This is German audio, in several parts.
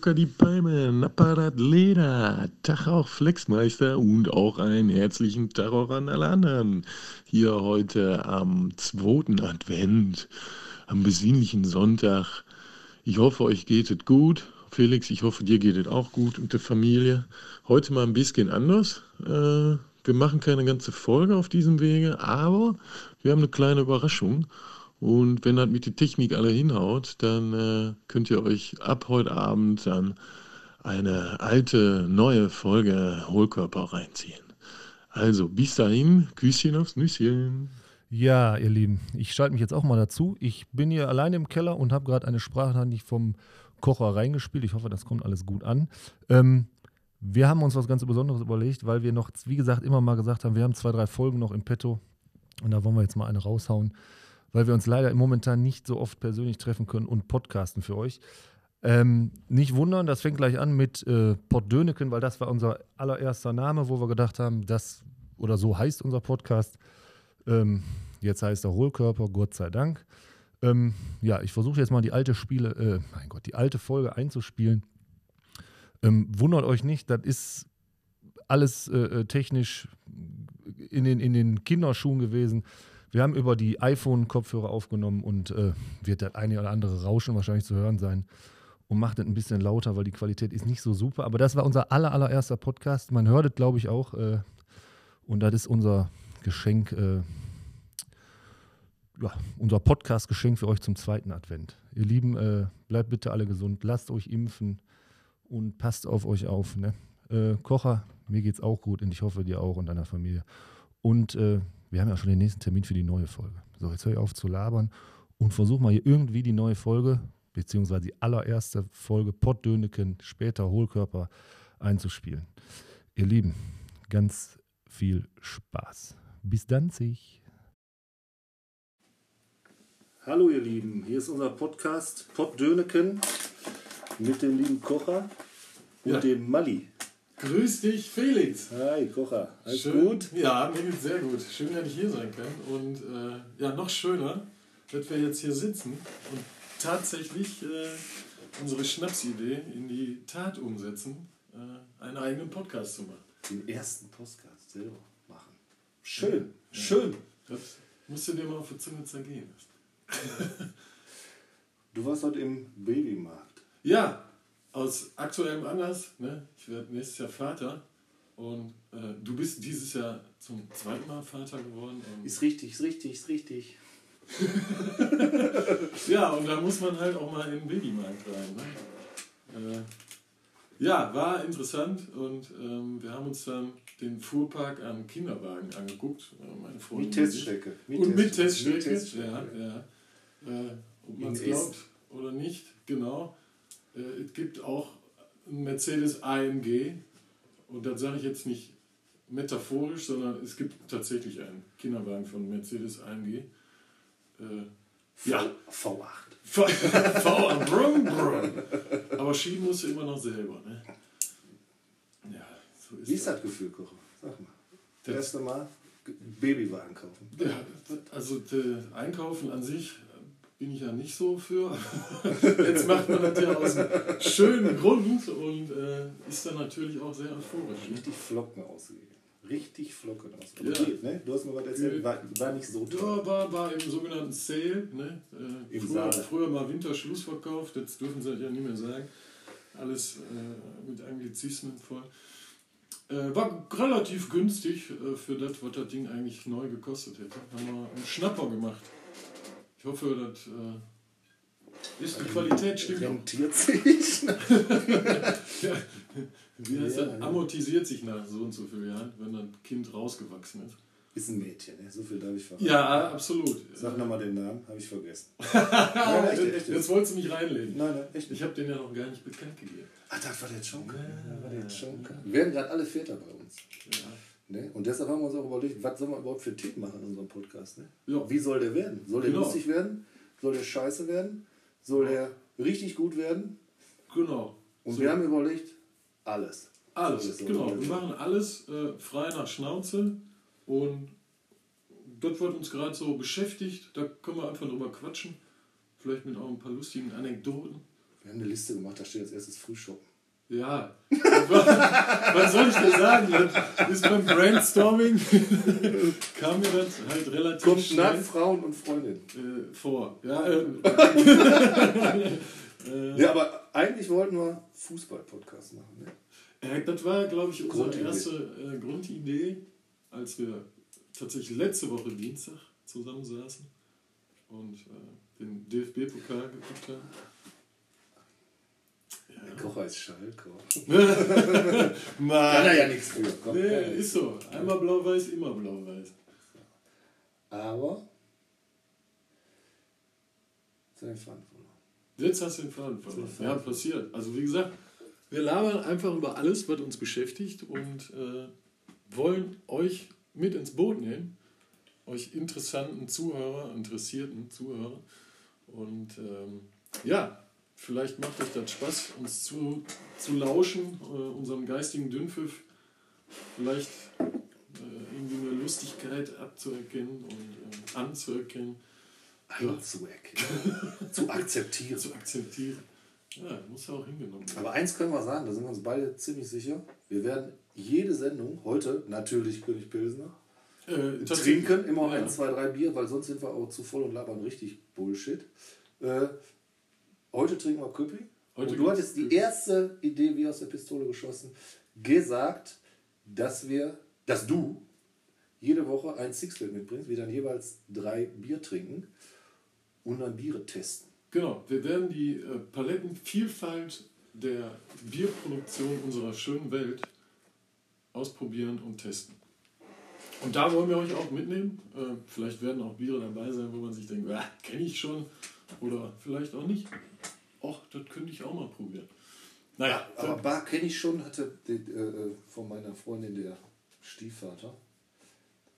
Jucker die Palme, Napparat Leder, Tag auch Flexmeister und auch einen herzlichen Tag auch an alle anderen. Hier heute am zweiten Advent, am besinnlichen Sonntag. Ich hoffe, euch geht es gut. Felix, ich hoffe, dir geht es auch gut und der Familie. Heute mal ein bisschen anders. Äh, wir machen keine ganze Folge auf diesem Wege, aber wir haben eine kleine Überraschung. Und wenn das mit der Technik alle hinhaut, dann äh, könnt ihr euch ab heute Abend dann eine alte, neue Folge Hohlkörper reinziehen. Also bis dahin, Küsschen aufs Nüsschen. Ja, ihr Lieben, ich schalte mich jetzt auch mal dazu. Ich bin hier alleine im Keller und habe gerade eine Sprachnachricht vom Kocher reingespielt. Ich hoffe, das kommt alles gut an. Ähm, wir haben uns was ganz Besonderes überlegt, weil wir noch, wie gesagt, immer mal gesagt haben, wir haben zwei, drei Folgen noch im Petto und da wollen wir jetzt mal eine raushauen weil wir uns leider momentan nicht so oft persönlich treffen können und podcasten für euch. Ähm, nicht wundern, das fängt gleich an mit äh, Pott Döneken, weil das war unser allererster Name, wo wir gedacht haben, das oder so heißt unser Podcast. Ähm, jetzt heißt er Hohlkörper, Gott sei Dank. Ähm, ja, ich versuche jetzt mal die alte Spiele, äh, mein Gott, die alte Folge einzuspielen. Ähm, wundert euch nicht, das ist alles äh, äh technisch in den, in den Kinderschuhen gewesen. Wir haben über die iPhone-Kopfhörer aufgenommen und äh, wird das eine oder andere Rauschen wahrscheinlich zu hören sein und macht es ein bisschen lauter, weil die Qualität ist nicht so super. Aber das war unser aller, allererster Podcast. Man hört es, glaube ich, auch. Äh, und das ist unser Geschenk, äh, ja, unser Podcast-Geschenk für euch zum zweiten Advent. Ihr Lieben, äh, bleibt bitte alle gesund, lasst euch impfen und passt auf euch auf. Ne? Äh, Kocher, mir geht's auch gut und ich hoffe dir auch und deiner Familie. Und äh, wir haben ja schon den nächsten Termin für die neue Folge. So, jetzt höre ich auf zu labern und versuche mal hier irgendwie die neue Folge, beziehungsweise die allererste Folge Pottdöneken, später Hohlkörper einzuspielen. Ihr Lieben, ganz viel Spaß. Bis dann, sich. Hallo ihr Lieben, hier ist unser Podcast Pottdöneken mit dem lieben Kocher und Ja. dem Mali. Grüß dich, Felix. Hi Kocher, alles Schön. gut? Ja, mir geht's sehr gut. Schön, dass ich hier sein kann. Und äh, ja, noch schöner, dass wir jetzt hier sitzen und tatsächlich äh, unsere Schnapsidee in die Tat umsetzen, äh, einen eigenen Podcast zu machen. Den ersten Podcast selber machen. Schön, schön. Das musst du dir mal auf die Zunge zergehen lassen. Du warst heute im Babymarkt. Ja, aus aktuellem Anlass. Ne? Ich werde nächstes Jahr Vater. Und äh, du bist dieses Jahr zum zweiten Mal Vater geworden. Ist richtig, ist richtig, ist richtig. Ja, und da muss man halt auch mal in den Babymarkt rein. Ne? Äh, ja, war interessant und ähm, wir haben uns dann den Fuhrpark am Kinderwagen angeguckt. äh, Meine Freundin Mit. Teststrecke. Und mit Teststrecke, Mit Teststrecke. ja, ja. Äh, ob man es glaubt oder nicht, genau. Äh, es gibt auch einen Mercedes AMG und das sage ich jetzt nicht metaphorisch, sondern es gibt tatsächlich einen Kinderwagen von Mercedes AMG. Äh, ja, V8. V, V brumm, brumm. Aber schieben musst du immer noch selber. Ne? Ja, so ist Wie ist das. das Gefühl, Kocher? Sag mal. Das- Erste Mal Babywagen kaufen. Ja, also Einkaufen an sich bin ich ja nicht so für. Jetzt macht man das ja aus einem schönen Grund und äh, ist dann natürlich auch sehr euphorisch. Richtig Flocken ausgegeben. Richtig Flocken ausgegeben. Ja. Geht, ne? Du hast mir was erzählt, war, war nicht so toll. Ja, war, war im sogenannten Sale. Ne? Äh, Im früher, Saal. früher mal Winterschlussverkauf, jetzt dürfen sie das ja nicht mehr sagen. Alles äh, mit Anglizismen voll. Äh, war relativ günstig äh, für das, was das Ding eigentlich neu gekostet hätte. Haben wir einen Schnapper gemacht. Ich hoffe, das äh, ist die Qualität stimmt. Rentiert sich. Ja. Wie heißt Ja, das? ja. Amortisiert sich nach so und so vielen Jahren, wenn ein Kind rausgewachsen ist. Ist ein Mädchen, ne? so viel darf ich verraten. Ja, absolut. Sag nochmal den Namen, habe ich vergessen. Ah, echt, echt, echt. Jetzt wolltest du mich reinlegen. Nein, nein, echt nicht. Ich habe den ja noch gar nicht bekannt gegeben. Ach, das war der Jonker. Ja, Ja, war der Jonker. ja. Wir werden gerade alle Väter bei uns. Ja. Ne? Und deshalb haben wir uns auch überlegt, was sollen wir überhaupt für Themen machen in unserem Podcast. Ne? Ja. Wie soll der werden? Soll der Genau. lustig werden? Soll der scheiße werden? Soll der richtig gut werden? Genau. Und So. wir haben überlegt, alles. Alles, genau. Wir machen alles äh, frei nach Schnauze und das wird uns gerade so beschäftigt. Da können wir einfach drüber quatschen. Vielleicht mit auch ein paar lustigen Anekdoten. Wir haben eine Liste gemacht, da steht als erstes Frühschoppen. Ja. Was soll ich dir sagen? Das ist beim Brainstorming kam mir das halt relativ Kommt schnell nach Frauen und Freundinnen. äh, vor. Ja, äh, Ja, aber eigentlich wollten wir Fußball-Podcast machen. Ne? äh, das war, glaube ich, unsere Grundidee. erste äh, Grundidee, als wir tatsächlich letzte Woche Dienstag zusammensaßen und äh, den DFB-Pokal geguckt haben. Der Kocher ist Schalke. Ja. Kann Mann. er ja nichts für. Komm, Nee, ist so. Einmal blau-weiß, immer blau-weiß. Aber. Jetzt hast du den Faden verloren. Ja, passiert. Also wie gesagt, wir labern einfach über alles, was uns beschäftigt und äh, wollen euch mit ins Boot nehmen. Euch interessanten Zuhörer, interessierten Zuhörer. Und ähm, ja, vielleicht macht euch das Spaß, uns zu, zu lauschen, äh, unserem geistigen Dünnpfiff. Vielleicht äh, irgendwie eine Lustigkeit abzuerkennen und äh, anzuerkennen, Ja. Anzuerkennen. zu akzeptieren. zu akzeptieren. Ja, muss ja auch hingenommen werden. Aber eins können wir sagen, da sind wir uns beide ziemlich sicher. Wir werden jede Sendung, heute natürlich König Pilsner, Äh, trinken, immer ja. ein, zwei, drei Bier, weil sonst sind wir auch zu voll und labern richtig Bullshit. Äh, heute trinken wir Köpi. Heute und du hattest die erste Idee wie aus der Pistole geschossen, gesagt, dass wir, dass du jede Woche ein Sixpack mitbringst, wir dann jeweils drei Bier trinken und dann Biere testen. Genau, wir werden die äh, Palettenvielfalt der Bierproduktion unserer schönen Welt ausprobieren und testen. Und da wollen wir euch auch mitnehmen. Äh, vielleicht werden auch Biere dabei sein, wo man sich denkt, ah, kenne ich schon. Oder vielleicht auch nicht. Och, das könnte ich auch mal probieren. Naja, Aber Bar kenne ich schon, hatte die, äh, von meiner Freundin der Stiefvater,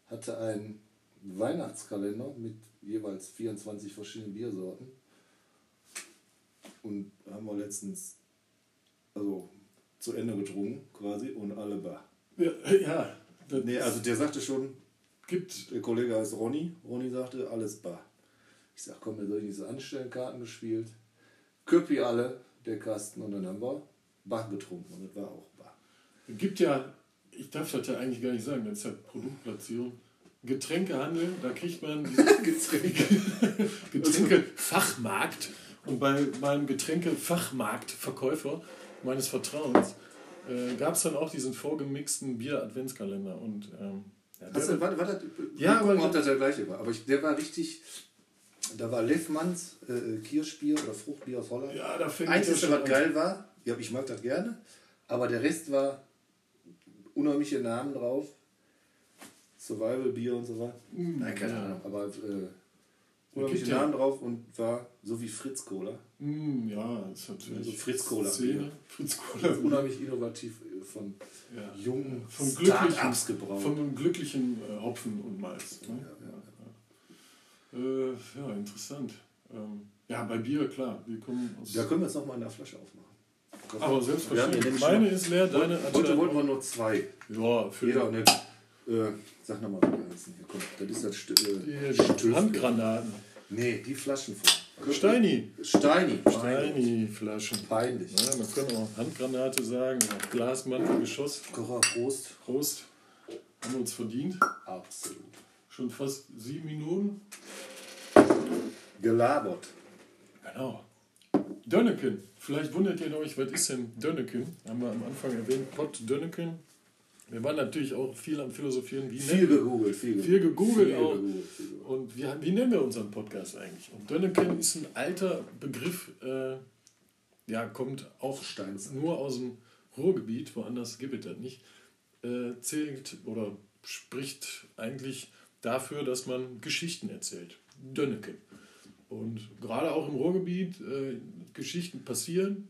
hatte einen Weihnachtskalender mit jeweils 24 verschiedenen Biersorten. Und haben wir letztens also zu Ende getrunken quasi und alle Bar. ja, ja das Nee, also der sagte schon, gibt der Kollege heißt Ronny. Ronny sagte, alles Bar. Ich sag, komm, wir soll ich nicht so anstellen, Karten gespielt. Köppi alle, der Kasten, und dann haben wir Bar getrunken und das war auch Bar. gibt ja, ich darf das ja eigentlich gar nicht sagen, das ist ja Produktplatzierung. Getränkehandel, da kriegt man Getränke. Getränkefachmarkt. Und bei meinem Getränkefachmarktverkäufer meines Vertrauens äh, gab es dann auch diesen vorgemixten Bier-Adventskalender. Und ähm, ja, der- du, warte, warte, Ja, gucken, aber- ob das der gleiche war. Aber ich, der war richtig, da war Leffmanns äh, Kirschbier oder Fruchtbier aus Holland. ja, da ja ist, schon was geil war, ja, ich mag das gerne, aber der Rest war unheimliche Namen drauf. Survival Bier und so weiter. Mm, Nein, keine ja. Ahnung, aber äh, unheimliche ja- Namen drauf und war so wie Fritz Cola. Mm, ja, das hat natürlich Also Fritz Cola. Fritz Cola. Unheimlich innovativ äh, von Ja. jungen Start-ups gebraut. von einem glücklichen äh, Hopfen und Malz. Ne? Ja, Äh, ja, interessant. Ähm, ja, bei Bier, klar. Wir kommen aus. Da können wir jetzt noch mal in der Flasche aufmachen. aber haben hier selbstverständlich. Meine ist leer, deine Heute wollten wir nur zwei. Ja, für Jeder eine. Äh, sag nochmal, wie die heißen. Hier, komm, das ist das St äh, die. Handgranaten. Nee, die Flaschen voll. Steini. Steini. Steini-Flaschen. Peinlich. Ja, man kann auch Handgranate sagen, Glasmantel, Geschoss. Kocher, Prost. Prost. Haben wir uns verdient. Absolut. Schon fast sieben Minuten. Gelabert. Genau. Dönneken. Vielleicht wundert ihr euch, was ist denn Dönneken? Haben wir am Anfang erwähnt, Pott Dönneken. Wir waren natürlich auch viel am Philosophieren. Wie Viel gegoogelt, viel, viel gegoogelt viel auch. gegoogelt. Und wie, wie nennen wir unseren Podcast eigentlich? Und Dönneken ist ein alter Begriff, äh, ja, kommt auch Steinzeit. nur aus dem Ruhrgebiet, woanders gibt es das nicht, äh, zählt oder spricht eigentlich dafür, dass man Geschichten erzählt. Dönneken. Und gerade auch im Ruhrgebiet äh, Geschichten passieren,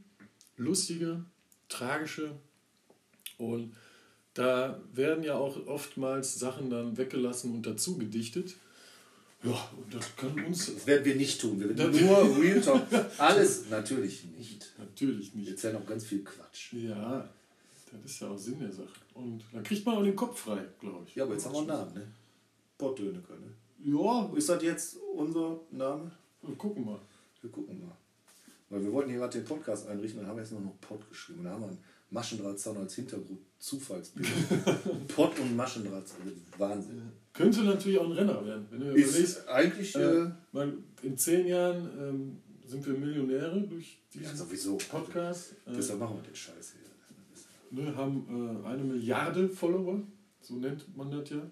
lustige, tragische. Und da werden ja auch oftmals Sachen dann weggelassen und dazu gedichtet. Ja, und das kann uns Das werden wir nicht tun. Wir werden nur Real Talk. Alles natürlich nicht. natürlich nicht. Jetzt ja noch ganz viel Quatsch. Ja, das ist ja auch Sinn der Sache. Und dann kriegt man auch den Kopf frei, glaube ich. Ja, aber jetzt haben wir einen Namen, ne? Pottdöneke, ne? Ja, Ist das jetzt unser Name? wir gucken mal. Wir gucken mal. Weil wir wollten hier gerade den Podcast einrichten, dann haben wir jetzt nur noch Pott geschrieben. Und da haben wir einen Maschendrahtzaun als Hintergrund, Zufallsbild. Pott und Maschendrahtzaun, Wahnsinn. Könnte natürlich auch ein Renner werden. Wenn du überlegst, Ist eigentlich, äh, äh, weil in zehn Jahren ähm, sind wir Millionäre durch diesen ja, sowieso. Podcast. Äh, Deshalb machen wir den Scheiß hier. ne, haben äh, eine Milliarde Follower, so nennt man das ja.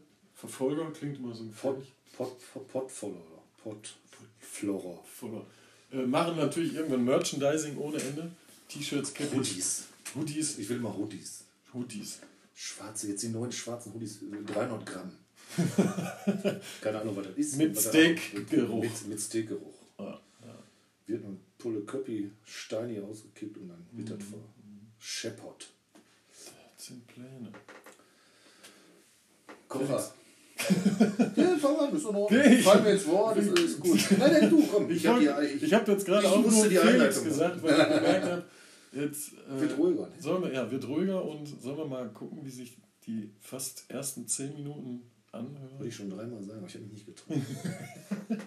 Verfolger klingt immer so ein Pott, Pott, Pott, Pottfollower. Pott, Florer. Follower. Äh, machen natürlich irgendwann Merchandising ohne Ende. T-Shirts, Cappy, Hoodies. Hoodies, Ich will mal Hoodies. Hoodies. Schwarze, jetzt die neuen schwarzen Hoodies, äh, 300 Gramm. Keine Ahnung, was das ist. Mit Steakgeruch. Mit, mit Steakgeruch. Ja, Wird ein Pulle Köppi Steini ausgekippt und dann wird Mhm. das vor. Shepherd. das sind Pläne. Kocher. Ja, fang an, ist in Ordnung. Ich- Fall mir ins Wort, das ist gut. Nein, nein, du, komm. Ich, hab wollte- hier- ich, habe jetzt gerade ich auch nur die Felix Einleitung gesagt, weil ich gemerkt habe, jetzt äh, Wird ruhiger. ne? Sollen wir, ja, wird ruhiger und sollen wir mal gucken, wie sich die fast ersten zehn Minuten Wollte anhören? ich schon dreimal sagen, aber ich habe mich nicht getraut.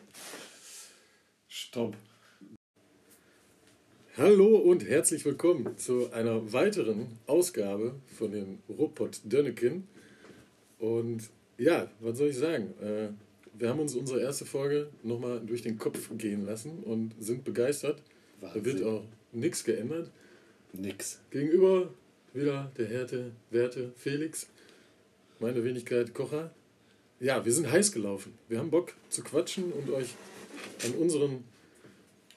Stopp. Hallo und herzlich willkommen zu einer weiteren Ausgabe von dem Ruppert Dönneken. Und ja, was soll ich sagen? Äh, wir haben uns unsere erste Folge nochmal durch den Kopf gehen lassen und sind begeistert. Da wird Wahnsinn. auch nichts geändert. Nix. Gegenüber wieder der Härte, Werte Felix, meine Wenigkeit Kocher. Ja, wir sind heiß gelaufen. Wir haben Bock zu quatschen und euch an unseren,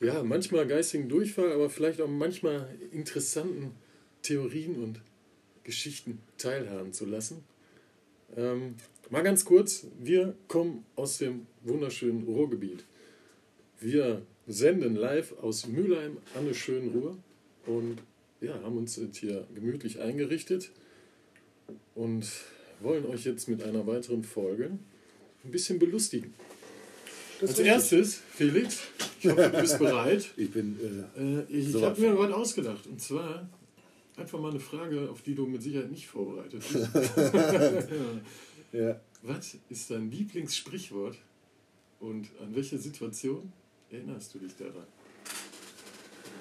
ja, manchmal geistigen Durchfall, aber vielleicht auch manchmal interessanten Theorien und Geschichten teilhaben zu lassen. Ähm, mal ganz kurz, wir kommen aus dem wunderschönen Ruhrgebiet. Wir senden live aus Mülheim an der schönen Ruhr und ja, haben uns jetzt hier gemütlich eingerichtet und wollen euch jetzt mit einer weiteren Folge ein bisschen belustigen. Das Als erstes, Felix, ich hoffe, du bist bereit. Ich bin. Äh, Äh, ich So habe mir was ausgedacht und zwar einfach mal eine Frage, auf die du mit Sicherheit nicht vorbereitet bist. ja. was ist dein Lieblingssprichwort und an welche Situation erinnerst du dich daran?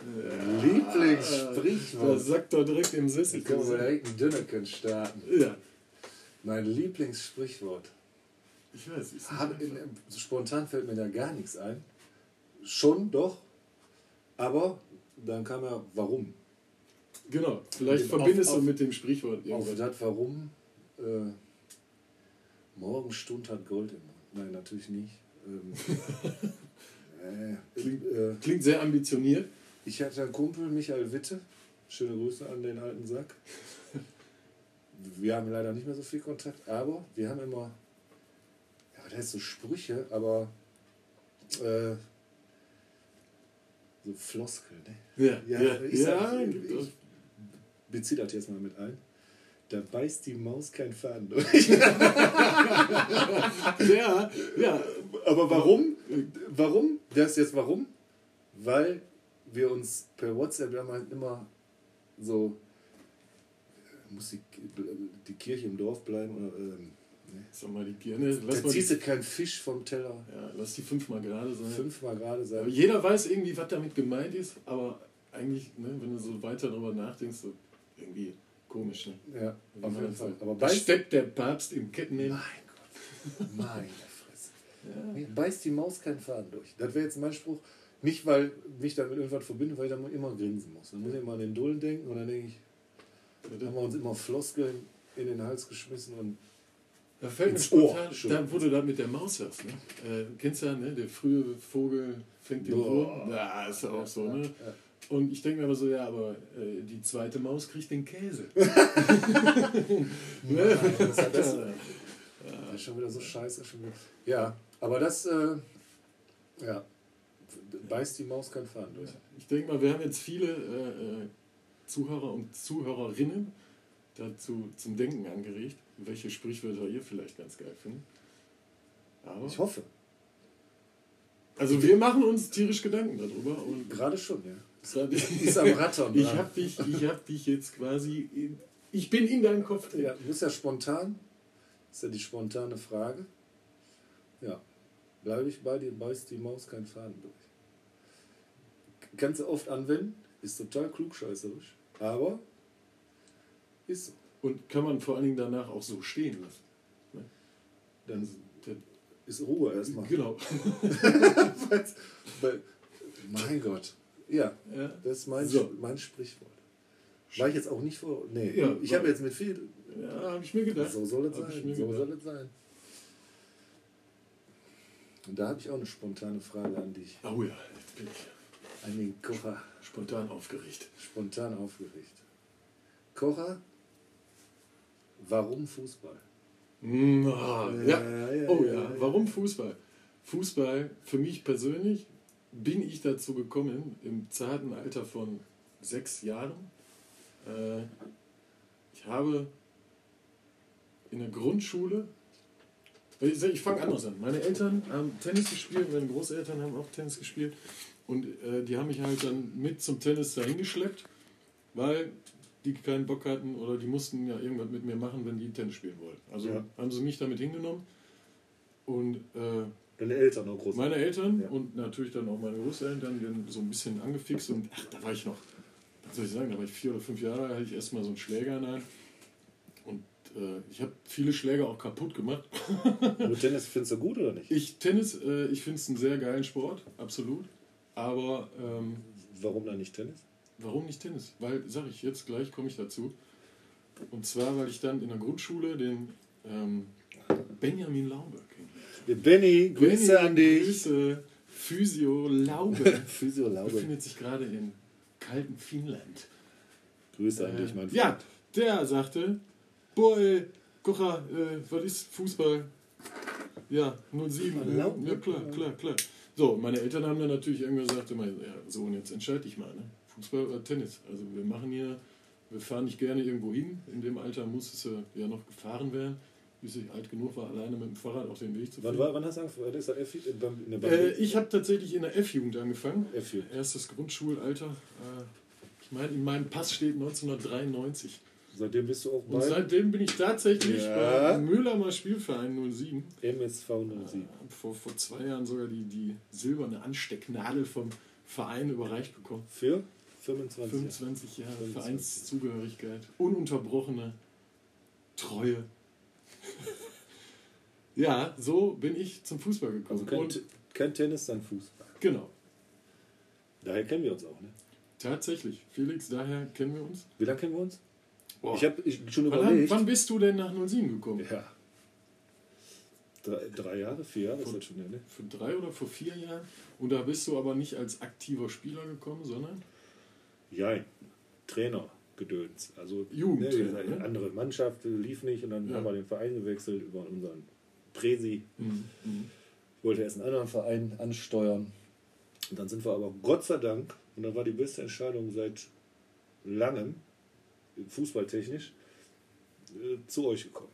Da Lieblingssprichwort. sagt er direkt im Sessel. Ich kann mal direkt einen Dünnerken starten. Ja, Mein Lieblingssprichwort. ich weiß. Ist Hab, in, spontan fällt mir da gar nichts ein. Schon, doch. Aber dann kam ja, warum? Genau, vielleicht Auf- verbindest auf- du mit dem Sprichwort Auf irgendwas. das Warum. Äh, Morgenstund hat Gold im Mund. Nein, natürlich nicht. Ähm, äh, Klingt- äh, Klingt sehr ambitioniert. ich hatte einen Kumpel, Michael Witte. Schöne Grüße an den alten Sack. Wir haben leider nicht mehr so viel Kontakt, aber wir haben immer, ja, das heißt so Sprüche, aber äh, so Floskel, ne? Ja, Ja, ja, ich ja, sag- ich- es. Bezieht das jetzt mal mit ein. Da beißt die Maus kein Faden durch. ja, ja, Aber warum? Warum? Das ist jetzt warum? Weil wir uns per WhatsApp, immer so, äh, muss die, die Kirche im Dorf bleiben oder, ähm, ne? sag mal die Birne. Lass, Da ziehst du keinen Fisch vom Teller. ja, lass die fünfmal gerade sein. Fünfmal gerade Aber sagen. jeder weiß irgendwie, was damit gemeint ist, aber eigentlich, ne, wenn du so weiter darüber nachdenkst, so irgendwie komisch. Ne? Ja, auf jeden Fall. Aber Da steppt der Papst im Kettenhemd. mein Gott, meine Fresse. Nee, Beißt die Maus keinen Faden durch. Das wäre jetzt mein Spruch. Nicht, weil mich damit irgendwas verbinde, weil ich dann immer grinsen muss. Dann muss ich immer an den Dullen denken und dann denke ich, da haben wir uns immer Floskeln in den Hals geschmissen und Da fällt mir Ohr. spontan, Schon. da, wo du das mit der Maus sagst. Ne? Äh, kennst du ja, ne? der frühe Vogel fängt den. Wurm. Ja, ist ja auch so. Ne? Ja. Und ich denke mir aber so, ja, aber äh, die zweite Maus kriegt den Käse. Nein, das, das, das ist schon wieder so scheiße. Schon wieder. Ja, aber das, äh, ja, beißt die Maus keinen Faden durch. Ich denke mal, wir haben jetzt viele äh, äh, Zuhörer und Zuhörerinnen dazu zum Denken angeregt, welche Sprichwörter ihr vielleicht ganz geil findet. Aber, Ich hoffe, also wir machen uns tierisch Gedanken darüber und gerade schon, ja. Ich Ist am Rattern. ich habe dich, ich hab dich jetzt quasi, in, ich bin in deinem Kopf drin. Ja, du bist ja spontan. Ist ja die spontane Frage. Ja. bleibe ich bei dir, beißt die Maus keinen Faden durch. Kannst du oft anwenden, ist total klugscheißerisch, aber ist so. Und kann man vor allen Dingen danach auch so stehen lassen. Ne? Dann ist Ruhe erstmal. Genau. Weil- mein Gott. Ja, Ja. das ist mein, So. mein Sprichwort. War ich jetzt auch nicht vor. Nee, Ja, ich habe jetzt mit viel. Ja, habe ich mir gedacht. So soll es Hab sein. So soll es sein. Und da habe ich auch eine spontane Frage an dich. Oh ja, jetzt bin ich An den Kocher. spontan aufgeregt. Spontan aufgeregt. Kocher, warum Fußball? Mm, ah, ja. Ja, Oh ja, ja, ja. warum Fußball? Fußball, für mich persönlich, bin ich dazu gekommen, im zarten Alter von sechs Jahren. Äh, ich habe in der Grundschule, ich, ich fange anders an. Meine Eltern haben Tennis gespielt, meine Großeltern haben auch Tennis gespielt und äh, die haben mich halt dann mit zum Tennis dahin geschleppt, weil die keinen Bock hatten oder die mussten ja irgendwas mit mir machen, wenn die Tennis spielen wollten. Also Ja. haben sie mich damit hingenommen und äh, Deine Eltern auch groß. meine Eltern Ja. und natürlich dann auch meine Großeltern, die so ein bisschen angefixt und ach, da war ich noch, was soll ich sagen, da war ich vier oder fünf Jahre, alt, hatte ich erstmal so einen Schläger in der Hand und äh, ich habe viele Schläger auch kaputt gemacht. Du Tennis findest du gut oder nicht? Ich Tennis, äh, ich finde es einen sehr geilen Sport, absolut, aber ähm, Warum dann nicht Tennis? warum nicht Tennis? Weil, sag ich jetzt gleich, komme ich dazu. Und zwar, weil ich dann in der Grundschule den ähm, Benjamin Laube Benny, Grüße Benny, an dich. Grüße, Physio Laube. Physio Laube. befindet sich gerade in kalten Finnland. Grüße an Äh, dich, mein Freund. ja, der sagte, boah, ey, Kocher, äh, was ist Fußball? Ja, 07. Ja, Erlaubt, ja, klar, klar, klar. So, meine Eltern haben dann natürlich irgendwann gesagt, immer, ja, so, und jetzt entscheide dich mal, ne? Fußball oder Tennis. Also wir machen hier, wir fahren nicht gerne irgendwo hin. In dem Alter muss es äh, ja noch gefahren werden, bis ich alt genug war, alleine mit dem Fahrrad auf den Weg zu Wann, finden. war, wann hast du angefangen? F Äh, ich habe tatsächlich in der F-Jugend angefangen. F4. Erstes Grundschulalter. Äh, ich meine, in meinem Pass steht 1993. Seitdem bist du auch Und bei seitdem bin ich tatsächlich Ja. beim Mühlheimer Spielverein 07. MSV 07. Hab vor, vor zwei Jahren sogar die, die silberne Anstecknadel vom Verein überreicht bekommen. Für 25 Jahre. 25 Jahre 25. Vereinszugehörigkeit, ununterbrochene Treue. Ja, so bin ich zum Fußball gekommen. Also kein, Und kein Tennis, dann Fußball. genau, Daher kennen wir uns auch, ne? tatsächlich. Felix, daher kennen wir uns. Wie lange kennen wir uns? Boah. Ich habe schon wann, überlegt. wann bist du denn nach 07 gekommen? Ja. Drei, drei Jahre, vier Jahre ist Und- das schon, ja, ne? Für drei oder vor vier Jahren. Und da bist du aber nicht als aktiver Spieler gekommen, sondern Ja, Trainer gedöns. Also Jugendtrainer, ne, ne? andere Mannschaft lief nicht und dann Ja. haben wir den Verein gewechselt über unseren Presi. Mhm. Ich wollte erst einen anderen Verein ansteuern. Und dann sind wir aber Gott sei Dank, und das war die beste Entscheidung seit langem, fußballtechnisch, äh, zu euch gekommen.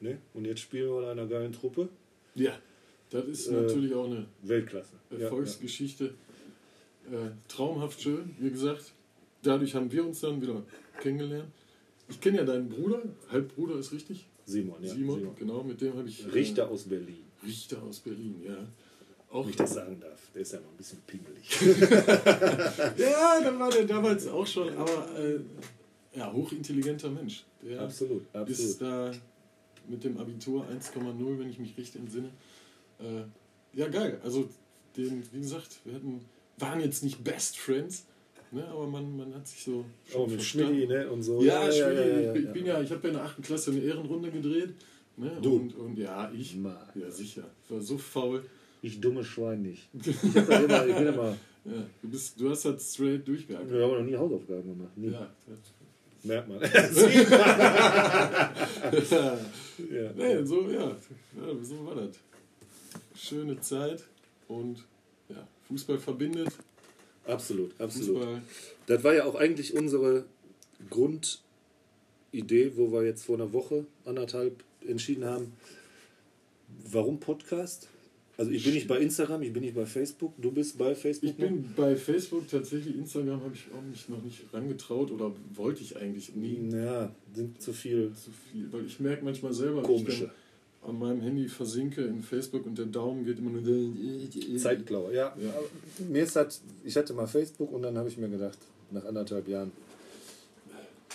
Ne? Und jetzt spielen wir in einer geilen Truppe. ja, das ist Äh, natürlich auch eine Weltklasse. Ja, Erfolgsgeschichte. Äh, traumhaft schön, wie gesagt. Dadurch haben wir uns dann wieder kennengelernt. Ich kenne ja deinen Bruder, Halbbruder ist richtig. Simon, ja. Simon, genau, mit dem habe ich. äh, Richter aus Berlin. Richter aus Berlin, ja. Auch, Wenn ich das sagen darf. Der ist ja noch ein bisschen pingelig. ja, da war der damals auch schon, aber äh, ja, hochintelligenter Mensch. Der absolut, ist absolut. da mit dem Abitur 1,0, wenn ich mich recht entsinne. Äh, ja, geil. Also, den, wie gesagt, wir hatten, waren jetzt nicht Best Friends, ne, aber man, man hat sich so Oh, mit Schmidti, ne? Und so. Ja, ja, Schmidti, ja, ja, ich, bin ja, ich habe ja in der 8. Klasse eine Ehrenrunde gedreht. Ne, Du? Und, und ja, ich. Mann. Ja, sicher. Ich war so faul. Ich dumme Schwein nicht. Ich, hab da immer, ich bin immer. Ja, du, bist, du hast halt straight durchgearbeitet. Wir haben noch nie Hausaufgaben gemacht. Nie. Ja, Merkt man. ja. ja. Nee, so, ja. ja, so war das. Schöne Zeit und ja, Fußball verbindet. Absolut, absolut. Fußball, Das war ja auch eigentlich unsere Grundidee, wo wir jetzt vor einer Woche, anderthalb entschieden haben, warum Podcast? Also ich bin nicht bei Instagram, ich bin nicht bei Facebook, du bist bei Facebook. ich bin bei Facebook tatsächlich, Instagram habe ich auch mich noch nicht rangetraut oder wollte ich eigentlich nie? Ja, sind zu viel zu viel, weil ich merke manchmal selber, wenn ich komische. An meinem Handy versinke in Facebook und der Daumen geht immer nur. Zeitklauer, ja. Ja. Mir ist halt, ich hatte mal Facebook und dann habe ich mir gedacht, nach anderthalb Jahren,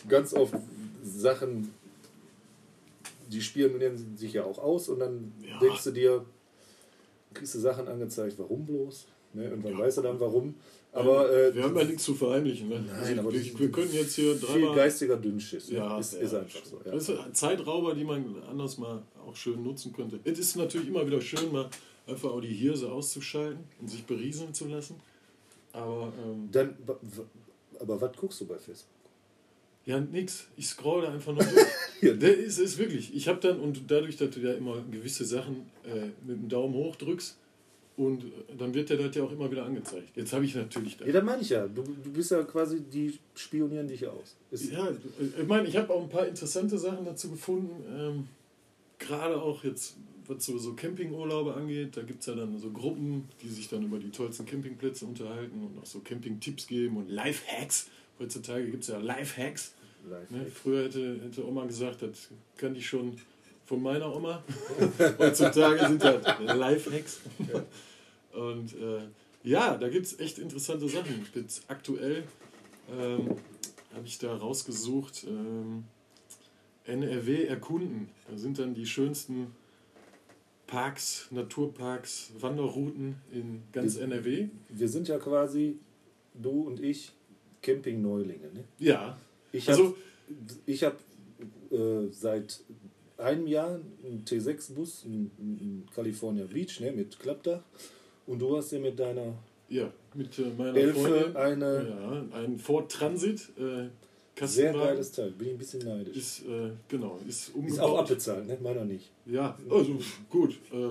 ganz oft Sachen, die spielen sich ja auch aus und dann Ja. denkst du dir, kriegst du Sachen angezeigt, warum bloß? Ne? Irgendwann weißt du dann warum. Aber äh, wir haben ja nichts zu verheimlichen. Ne? Nein, also aber wir, das- wir können jetzt hier viel dreimal. geistiger Dünnschiss. Ne? Ja, ist, ja, ist einfach so. Ja. Das ist Zeitrauber, die man anders mal auch schön nutzen könnte. Es ist natürlich immer wieder schön, mal einfach auch die Hirse auszuschalten und sich berieseln zu lassen. Aber ähm, Dann, aber was guckst du bei Facebook? ja, nix. Ich scroll da einfach nur durch. Ja. Der ist, ist wirklich. Ich habe dann, und dadurch, dass du ja immer gewisse Sachen äh, mit dem Daumen hoch drückst, und dann wird der das ja auch immer wieder angezeigt. Jetzt habe ich natürlich. Ja, dann meine ich ja. Du, du bist ja quasi, die spionieren dich aus. Ist, Ja, ich meine, ich habe auch ein paar interessante Sachen dazu gefunden. Ähm, Gerade auch jetzt, was so, so Campingurlaube angeht, da gibt es ja dann so Gruppen, die sich dann über die tollsten Campingplätze unterhalten und auch so Camping-Tipps geben und Life-Hacks. Heutzutage gibt es ja Life-Hacks. Ne? Früher hätte, hätte Oma gesagt, das kann ich schon von meiner Oma. Heutzutage sind das Life-Hacks. Und äh, ja, da gibt es echt interessante Sachen. Jetzt aktuell ähm, habe ich da rausgesucht, ähm, NRW erkunden. Da sind dann die schönsten Parks, Naturparks, Wanderrouten in ganz Die- NRW. Wir sind ja quasi, du und ich, Camping-Neulinge. Ne? Ja, Ich habe also ich hab, äh, seit einem Jahr einen T6-Bus, einen, einen California Beach ne, mit Klappdach. Und du hast ja mit deiner ja, mit äh, meiner Elfe Freundin eine ja, ein Ford Transit. Äh, sehr geiles Teil. Bin ich ein bisschen neidisch. Ist, äh, genau, ist umgebaut. Ist auch abbezahlt, ne? meiner nicht. Ja, also gut. Äh,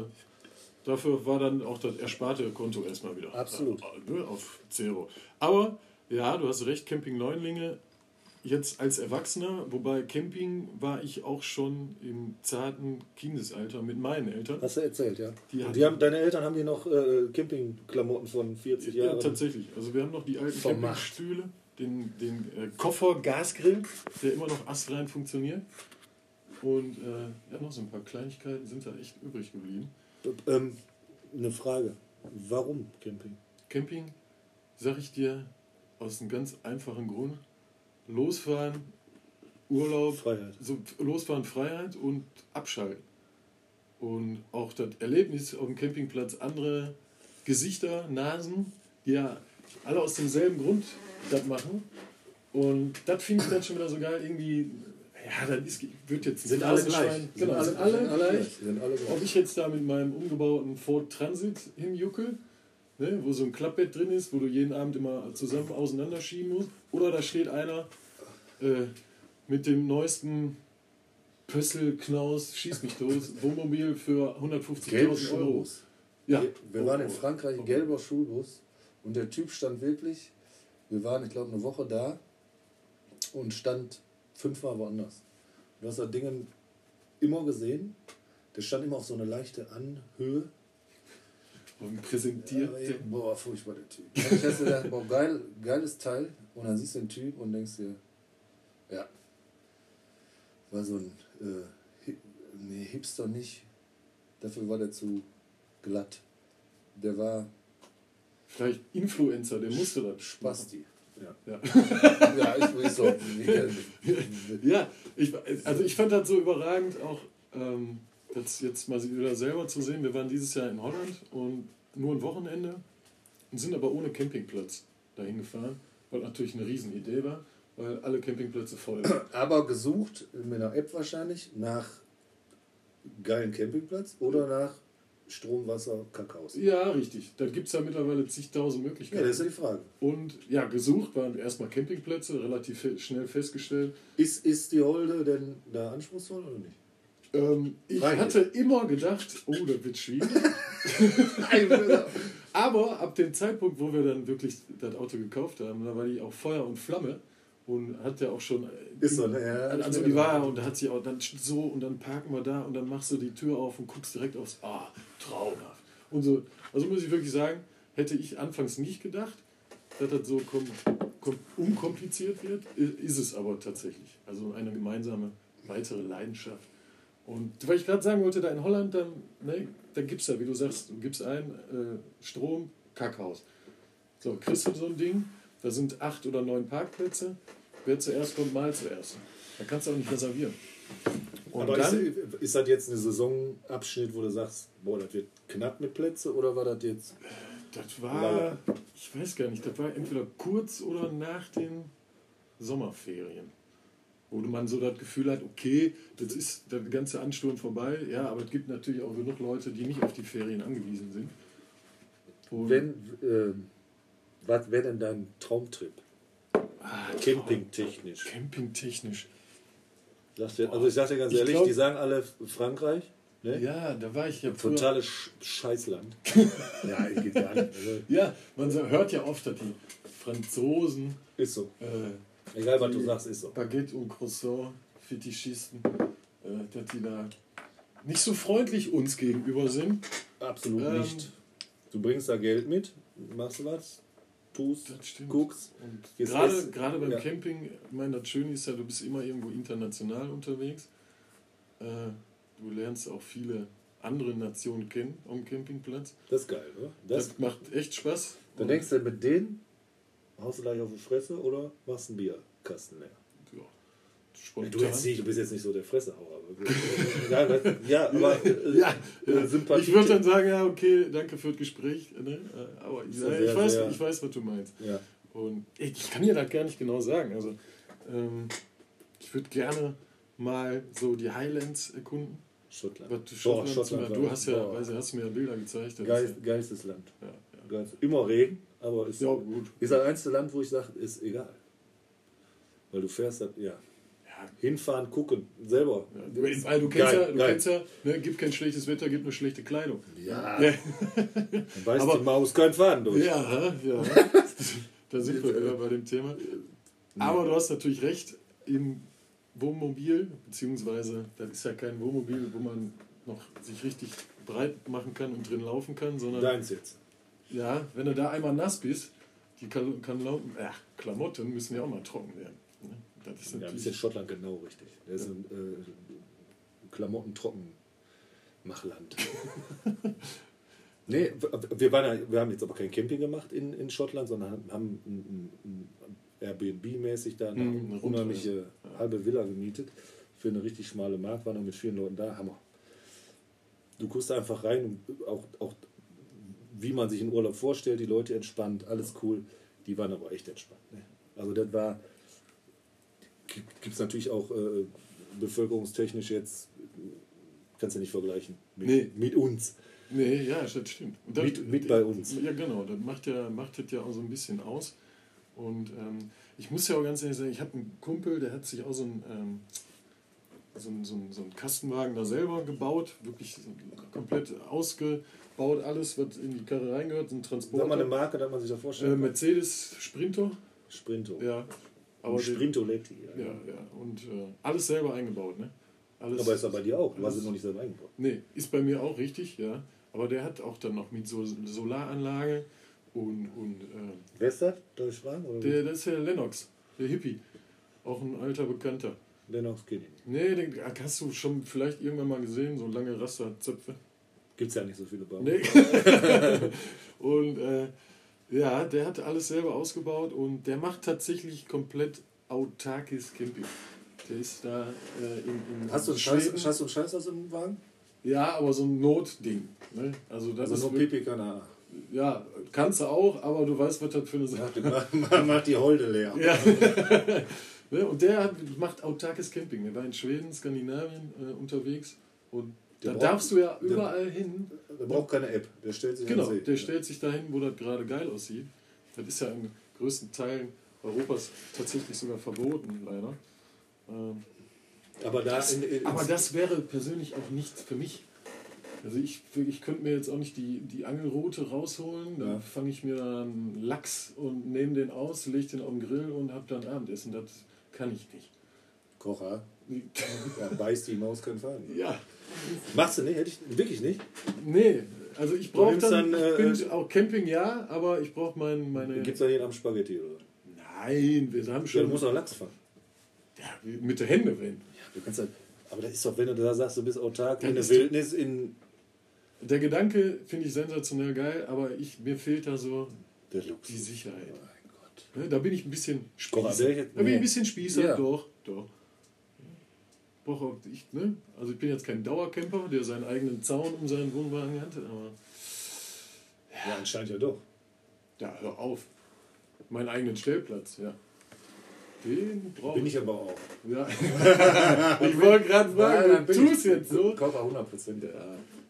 dafür war dann auch das ersparte Konto erstmal wieder Absolut. Äh, ne, auf Zero. Aber ja, du hast recht, Camping Neunlinge. Jetzt als Erwachsener, wobei Camping war ich auch schon im zarten Kindesalter mit meinen Eltern. Hast du erzählt, ja. Die die haben, deine Eltern haben die noch äh, Campingklamotten von 40 Ja, Jahren. tatsächlich. Also wir haben noch die alten Vermacht. Campingstühle, den, den äh, Koffer-Gasgrill, der immer noch astrein funktioniert. Und äh, ja, noch so ein paar Kleinigkeiten sind da echt übrig geblieben. Ähm, eine Frage. Warum Camping? Camping, sag ich dir, aus einem ganz einfachen Grund. Losfahren, Urlaub, Freiheit. so losfahren, Freiheit und abschalten. Und auch das Erlebnis auf dem Campingplatz, andere Gesichter, Nasen, die ja alle aus demselben Grund das machen. Und das finde ich dann schon wieder so geil, irgendwie, ja, dann ist, wird jetzt Sind alle gleich. Genau, sind alle gleich. Sind alle Ob gleich. ich jetzt da mit meinem umgebauten Ford Transit hinjuckel, ne, wo so ein Klappbett drin ist, wo du jeden Abend immer zusammen auseinanderschieben musst, oder da steht einer äh, mit dem neuesten Pössl, Knaus, schieß mich tot, Wohnmobil für 150.000 Gelber Euro. Schulbus. Ja. Wir, waren in Oh, Frankreich, oh. gelber Schulbus. Und der Typ stand wirklich, wir waren, ich glaube, eine Woche da und stand fünfmal woanders. Du hast das Ding immer gesehen. Der stand immer auf so eine leichte Anhöhe. Und präsentiert. Ja, boah, furchtbar der Typ. Ich hast gedacht, boah, geil, geiles Teil. Und dann siehst du den Typ und denkst dir, ja, war so ein, äh, Hi- nee, Hipster nicht. Dafür war der zu glatt. Der war Vielleicht Influencer, der musste das. Spasti. Ja, Ja. ja ich will so. Ja, ich, also ich fand das so überragend, auch ähm, das jetzt mal wieder selber zu sehen. Wir waren dieses Jahr in Holland und nur ein Wochenende und sind aber ohne Campingplatz dahin gefahren, was natürlich eine Riesenidee war, weil alle Campingplätze voll waren. Aber gesucht mit einer App wahrscheinlich nach geilen Campingplatz oder nach Strom, Wasser, Kakaos. Ja, richtig. Da gibt es ja mittlerweile zigtausend Ja, Möglichkeiten. das ist ja die Frage. und ja, gesucht waren erstmal Campingplätze, relativ schnell festgestellt. Ist, ist die Holde denn da anspruchsvoll oder nicht? Ähm, ich Freilich. hatte immer gedacht, oh, das wird schwierig. Aber ab dem Zeitpunkt, wo wir dann wirklich das Auto gekauft haben, da war die auch Feuer und Flamme und hat ja auch schon. äh, Ist so? Ja, also die war und da hat sie auch dann so und dann parken wir da und dann machst du die Tür auf und guckst direkt aufs. Ah, traumhaft. Und so. Also muss ich wirklich sagen, hätte ich anfangs nicht gedacht, dass das so kom kom unkompliziert wird, ist es aber tatsächlich. Also eine gemeinsame weitere Leidenschaft. Und weil ich gerade sagen wollte, da in Holland, dann, ne, da gibt es ja, wie du sagst, du gibst ein äh, Strom, Kackhaus. So, kriegst du so ein Ding, da sind acht oder neun Parkplätze, wer zuerst kommt, mal zuerst. Da kannst du auch nicht reservieren. Und Aber dann, ist, ist das jetzt ein Saisonabschnitt, wo du sagst, boah, das wird knapp mit Plätze oder war das jetzt. das war, ich weiß gar nicht, das war entweder kurz oder nach den Sommerferien. Wo man so das Gefühl hat, okay, das ist der ganze Ansturm vorbei, ja, aber es gibt natürlich auch genug Leute, die nicht auf die Ferien angewiesen sind. Und Wenn, äh, was wäre denn dein Traumtrip? Ah, Campingtechnisch. Campingtechnisch. Also ich sag dir ganz Ich ehrlich, glaub- die sagen alle Frankreich. Ne? Ja, da war ich ja früher. Totales Sch Scheißland. ja, geht gar nicht. Also, Ja, man hört ja oft, dass die Franzosen ist so. äh, Egal, was du sagst, ist so. Baguette und Croissant, Fetischisten, äh, dass die da nicht so freundlich uns gegenüber sind. Absolut Ähm, nicht. Du bringst da Geld mit, machst du was, tust, guckst. Und Jetzt gerade, gerade beim ja. Camping, ich meine, das Schöne ist ja, du bist immer irgendwo international unterwegs. Äh, du lernst auch viele andere Nationen kennen am Campingplatz. Das ist geil, oder? Das, Das, macht echt Spaß. dann denkst du mit denen, haust du gleich auf die Fresse oder machst einen Bierkasten leer? ja, spontan. du, jetzt nicht, du bist jetzt nicht so der Fressehauer. Aber, ja, aber äh, Ja, äh, Sympathie. Ich würde dann sagen, ja, okay, danke für das Gespräch. Ne? Äh, Aber ich, ja ich, weiß, ich weiß, was du meinst. Und ich kann dir das gar nicht genau sagen. Also, ähm, ich würde gerne mal so die Highlands erkunden. Schottland. Was Boah, Schottland, Schottland du hast ja, weiß, hast du mir ja Bilder gezeigt. Das Geil, ist geilstes Land. ja. Immer Regen, aber ist, ja. gut. ist das einzige Land, wo ich sage, ist egal. Weil du fährst, das- ja. Ja, Hinfahren, gucken, selber. ja. Weil du kennst Geil, ja, du geil. kennst ja ne, gibt kein schlechtes Wetter, gibt nur schlechte Kleidung. Ja, Ja, dann beißt Aber- die Maus kein Faden durch. ja. ja. da sind wir wieder bei dem Thema. Aber du hast natürlich recht, im Wohnmobil, beziehungsweise das ist ja kein Wohnmobil, wo man noch sich richtig breit machen kann und drin laufen kann, sondern Deins jetzt. Ja, wenn du da einmal nass bist, die Kal Kalauten, äh, Klamotten müssen ja auch mal trocken werden. ne? Das ist Ja, das ist jetzt Schottland genau richtig. Der ist ein äh, Klamotten trocken Machland. nee, wir, waren ja, wir haben jetzt aber kein Camping gemacht in, in Schottland, sondern haben- ein, ein, ein Airbnb-mäßig da eine Mhm, eine Rundreise. unheimliche halbe Villa gemietet für eine richtig schmale Mark, waren noch mit vielen Leuten da, Hammer. Du guckst einfach rein und auch, auch wie man sich einen Urlaub vorstellt, die Leute entspannt, alles cool. Die waren aber echt entspannt. Ne? Also das war, gibt es natürlich auch äh, bevölkerungstechnisch jetzt, kannst du nicht vergleichen mit, Nee. mit uns. nee, ja, das stimmt. Das- Mit- mit bei uns. Ja, genau, das macht ja, macht das ja auch so ein bisschen aus. Und ähm, ich muss ja auch ganz ehrlich sagen, ich habe einen Kumpel, der hat sich auch so einen, ähm, so so so einen Kastenwagen da selber gebaut, wirklich komplett ausgebaut, alles, was in die Karre reingehört, so ein Sag mal eine Transporter. Marke, dass man sich Äh, vorstellen kann. Mercedes Sprinter, Sprinto. ja. Aber Aber, den, Sprintoletti. ja, ja, und äh, alles selber eingebaut, ne? Alles, Aber ist er bei dir auch. Du hast es noch nicht selber eingebaut. Nee, ist bei mir auch richtig, ja. Aber der hat auch dann noch mit so Solaranlage und, und äh, Wer ist das? Darf ich fragen? Oder der, das ist der Lennox, der Hippie. Auch ein alter Bekannter. Lennox nicht. Nee, den hast du schon vielleicht irgendwann mal gesehen, so lange Rasterzöpfe. Gibt es ja nicht so viele Baum. Nee. und äh, ja, der hat alles selber ausgebaut und der macht tatsächlich komplett autarkes Camping. Der ist da äh, in, in Hast du einen. Scheiß, du einen Scheiß aus dem Wagen? Ja, aber so ein Notding. Ne? Also das Also ist nur wirklich- Pipi kann er. Ja, kannst du auch, aber du weißt, was das für eine Sache Macht, macht, macht die Holde leer. Ja. Und der macht autarkes Camping. Der war in Schweden, Skandinavien äh, unterwegs. Und Der da braucht- darfst du ja der- überall hin. Der braucht keine App. Der stellt sich Genau, der stellt sich dahin, wo das gerade geil aussieht. Das ist ja in größten Teilen Europas tatsächlich sogar verboten, leider. Ähm, Aber da das, in, in, aber das wäre persönlich auch nichts für mich. Also ich, ich könnte mir jetzt auch nicht die, die Angelrute rausholen, dann Ja. fange ich mir dann Lachs und nehme den aus, lege den auf den Grill und habe dann Abendessen. Das kann ich nicht. Kocher. Ja, beißt die Maus keinen Faden. Ja, Machst du nicht? Hätte ich wirklich nicht. nee, also ich brauche dann, dann, ich bin äh, auch Camping ja, aber ich brauche mein, meine... Gibt es da jeden am Spaghetti oder? Nein, wir haben Ja, schon... du musst auch Lachs fangen. ja, mit der Hände wenn. Du kannst halt, Aber das ist doch, wenn du da sagst, du bist autark in Dann der ist Wildnis, in Der Gedanke finde ich sensationell geil, aber ich, mir fehlt da so der die Sicherheit. Gott. Ne, Da bin ich ein bisschen Spießer. ich- Da bin ich ein bisschen Spießer, Ja. doch, doch. Brauche ich, ne? Also ich bin jetzt kein Dauercamper, der seinen eigenen Zaun um seinen Wohnwagen hat, aber Ja, anscheinend ja doch. ja, hör auf. Meinen eigenen Stellplatz, ja. Den brauche Bin ich aber auch. Ja. ich wollte gerade fragen, du tust jetzt so. Kocher 100 Prozent. Ja.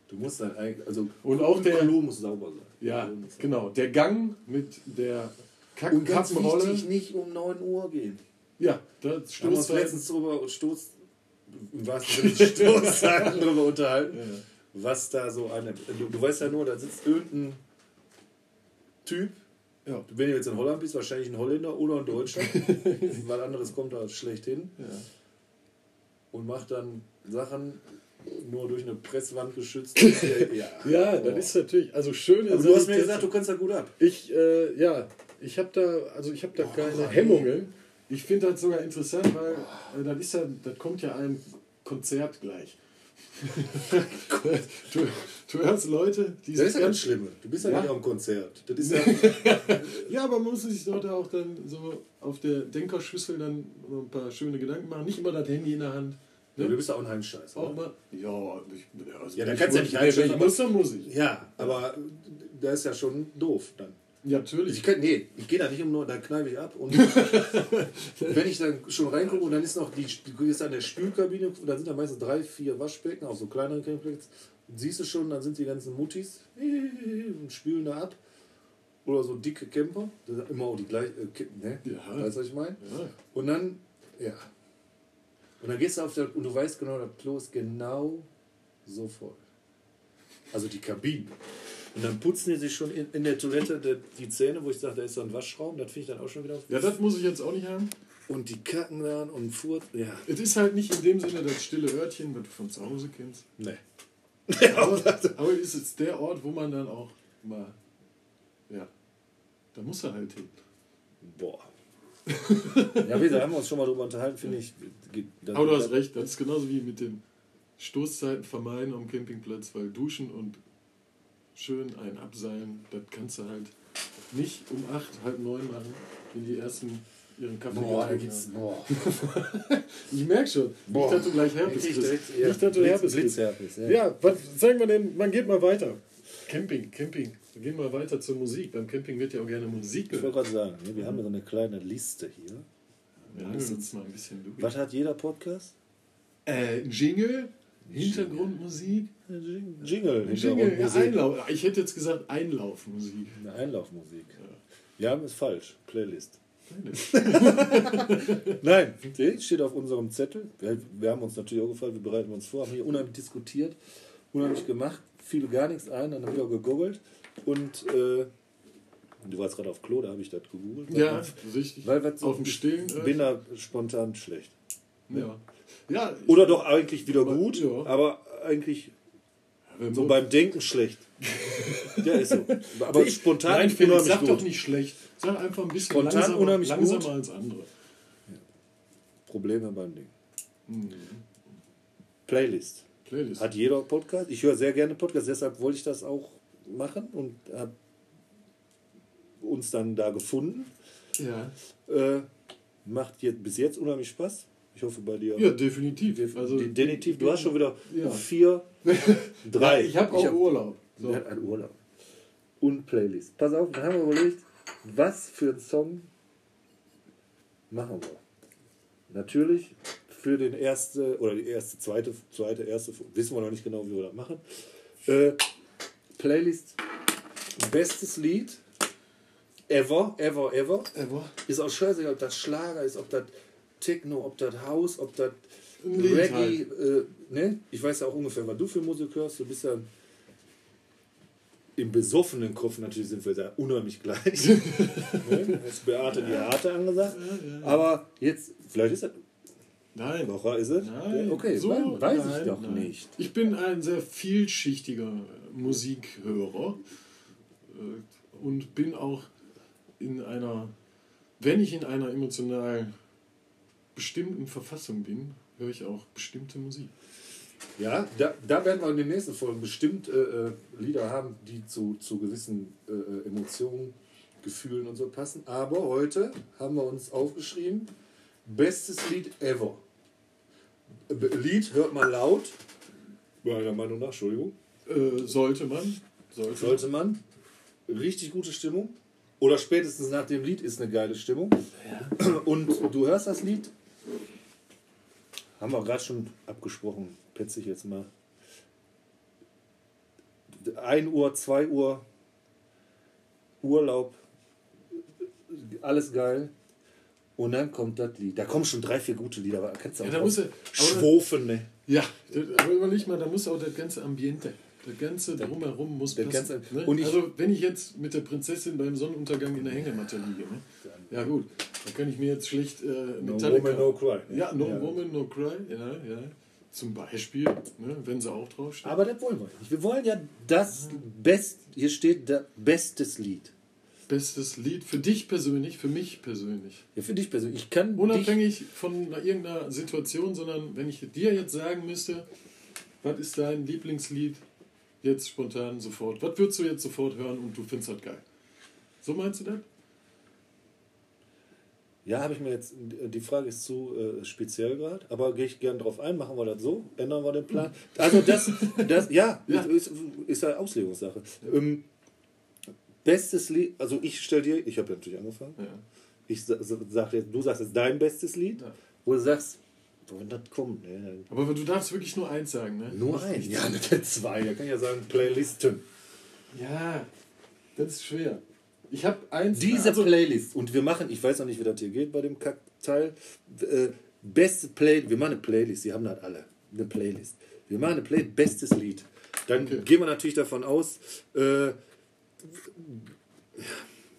Du musst dein eigen, also Und auch der- Klo muss sauber sein. Ja, genau. Der Gang mit der Kack Und ganz Kappenrolle. wichtig, nicht um 9 Uhr gehen. Ja, Da stoßt letztens drüber Stoß, wahrsten Sinne des Stoßzeiten drüber unterhalten, Ja. was da so eine. Du, du weißt ja nur, da sitzt irgendein Typ, Ja. wenn du jetzt in Holland bist, wahrscheinlich ein Holländer oder ein Deutscher, weil anderes kommt da schlecht hin Ja. und macht dann Sachen nur durch eine Presswand geschützt. ja, Ja, das ist natürlich, also schön Aber du hast mir gesagt, du kannst da gut ab. ich, äh, ja, ich habe da, also ich habe da keine Hemmungen. Ich finde das sogar interessant, weil äh, das ist ja, das kommt ja ein Konzert gleich. du, du hörst Leute, die Das ist ja ganz schlimm. Du bist ja, Ja. nicht am Konzert. Das ist ja, Ja, aber man muss sich dort auch dann so auf der Denkerschüssel dann ein paar schöne Gedanken machen. Nicht immer das Handy in der Hand. ja, du bist ja auch ein Heimscheiß. Auch mal. Ja, ich, also Ja, da ich kannst du ja nicht reinstellen, Wenn ich aber- muss, dann muss ich. Ja, aber da ist ja schon doof dann. Ja, natürlich. ich kann, nee, ich gehe da nicht um nur, dann kneife ich ab. Und wenn ich dann schon reingucke und dann ist noch die, gehst an der Spülkabine, da sind da meistens drei, vier Waschbecken, auch so kleinere Campingplätze. Siehst du schon, dann sind die ganzen Muttis und spülen da ab. Oder so dicke Camper, das sind immer auch die gleichen, äh, ne? Ja. Weißt du, was ich meine? Ja. Und dann, ja. Und dann gehst du auf der, und du weißt genau, das Klo ist genau so voll. Also die Kabinen. Und dann putzen die sich schon in, in der Toilette die, die Zähne, wo ich sage, da ist so ein Waschraum, das finde ich dann auch schon wieder. ja, das muss ich jetzt auch nicht haben. und die kacken dann und furzen. Ja, Es ist halt nicht in dem Sinne das stille Örtchen, was du von zu Hause kennst. ne. Aber, aber es ist jetzt der Ort, wo man dann auch mal. Ja. Da muss er halt hin. Boah. ja, gesagt, haben wir uns schon mal drüber unterhalten, finde ich. geht- das- Aber du hast recht, das ist genauso wie mit den Stoßzeiten vermeiden am Campingplatz, weil duschen und schön ein Abseilen, das kannst du halt nicht um acht, halb neun machen, wenn die ersten ihren Kaffee Boah, da getrunken geht's. haben. Boah. Ich merke schon, Boah. nicht, dass du gleich Herpes Richtig, kriegst. direkt, ja. Nicht, dass du Blitz- Herpes kriegst. Blitzherpes, ja. Ja, was sagen wir denn? Man geht mal weiter. Camping, Camping. Wir gehen mal weiter zur Musik. Beim Camping wird ja auch gerne Musik Ich wollte gehört. gerade sagen, ne, wir haben so eine kleine Liste hier. Wir hangeln uns mal ein bisschen durch. Was hat jeder Podcast? Äh, Jingle, Hintergrundmusik. Jingle. Jingle, ja. Einlauf. Ich hätte jetzt gesagt Einlaufmusik. Eine Einlaufmusik. Ja, ist falsch. Playlist. Nein, die steht auf unserem Zettel. Wir, wir haben uns natürlich auch gefragt, wir bereiten uns vor, haben hier unheimlich diskutiert, unheimlich gemacht, fiel gar nichts ein, dann haben wir gegoogelt und äh, du warst gerade auf Klo, da habe ich das gegoogelt. Ja, richtig. weil so, Auf dem Stillen. ich bin da spontan schlecht. Ja. Ja, Oder doch eigentlich wieder gut, ja. aber eigentlich so beim Denken schlecht. Ja, ist so. Aber Ich- spontan Nein, Felix, unheimlich sag gut. doch nicht schlecht. Sag einfach ein bisschen Spontan langsamer, unheimlich langsamer gut. als andere. Probleme beim Ding. Hm. Playlist. Playlist. Hat jeder Podcast. Ich höre sehr gerne Podcasts, deshalb wollte ich das auch machen und habe uns dann da gefunden. ja. Äh, macht jetzt bis jetzt unheimlich Spaß. Ich hoffe bei dir. ja, definitiv. Also, Definitiv. Du hast schon wieder Ja. vier, drei. Ich habe auch hab- Urlaub. So. Er hat einen Urlaub. Und Playlist. Pass auf, dann haben wir überlegt, was für einen Song machen wir. Natürlich für den erste oder die erste, zweite, zweite, erste, wissen wir noch nicht genau, wie wir das machen. Äh, Playlist, bestes Lied ever, ever, ever. Ever. Ist auch scheißegal, ob das Schlager ist, ob das Techno, ob das House, ob das Reggae. halt. Äh, ne? Ich weiß ja auch ungefähr, was du für Musik hörst. Du bist ja im besoffenen Kopf natürlich sind wir da unheimlich gleich. ne? Jetzt Beate die Harte angesagt. Aber jetzt, vielleicht ist das. Nein. Wocher ist es? Nein, okay, so, nein, weiß nein, ich doch nein. nicht. Ich bin ein sehr vielschichtiger Musikhörer äh, und bin auch in einer, wenn ich in einer emotional bestimmten Verfassung bin, höre ich auch bestimmte Musik. Ja, da, da werden wir in den nächsten Folgen bestimmt äh, äh, Lieder haben, die zu, zu gewissen äh, Emotionen, Gefühlen und so passen. Aber heute haben wir uns aufgeschrieben, bestes Lied ever. Lied hört man laut, meiner Meinung nach, Entschuldigung, Äh, sollte man. Sollte. sollte man. Richtig gute Stimmung. Oder spätestens nach dem Lied ist eine geile Stimmung. Und du hörst das Lied, haben wir gerade schon abgesprochen, petze ich jetzt mal. 1 Uhr, 2 Uhr, Urlaub, alles geil. Und dann kommt das Lied. Da kommen schon drei, vier gute Lieder, aber kannst du auch Ja, da drauf muss er- aber- schwofen, ne? Ja, aber überleg mal, da muss auch das ganze Ambiente, das ganze Drumherum muss das passen. ganze- ne? also wenn ich jetzt mit der Prinzessin beim Sonnenuntergang in der Hängematte liege, ne? ja gut, dann kann ich mir jetzt schlecht äh, No Metallica... Woman, No Cry. Ja, No Ja. Woman, No Cry, ja, ja. Zum Beispiel, ne? wenn sie auch draufsteht. Aber das wollen wir nicht. Wir wollen ja das Best, hier steht der bestes Lied. Bestes Lied für dich persönlich, für mich persönlich. Ja, für dich persönlich. Ich kann Unabhängig von irgendeiner Situation, sondern wenn ich dir jetzt sagen müsste, was ist dein Lieblingslied jetzt spontan sofort? Was würdest du jetzt sofort hören und du findest das geil? So meinst du das? Ja, habe ich mir jetzt, die Frage ist zu äh, speziell gerade, aber gehe ich gerne drauf ein, machen wir das so, ändern wir den Plan. Also das, das ja, Ja. Ist, ist eine Auslegungssache. Ähm, bestes Lied, also ich stelle dir, ich habe ja natürlich angefangen, Ja. ich sa- sa- sag jetzt, du sagst jetzt dein bestes Lied, Ja. wo du sagst, wenn das kommt, ne, Aber du darfst wirklich nur eins sagen, ne? nur ein, ja, nicht zwei, da kann ich ja sagen, Playlisten. Ja, das ist schwer. Ich habe eins. Diese also, Playlist, und wir machen, ich weiß noch nicht, wie das hier geht bei dem Kackteil, äh, beste Play, wir machen eine Playlist, die haben das alle, eine Playlist. Wir machen eine Playlist, bestes Lied. Dann Okay. gehen wir natürlich davon aus, äh,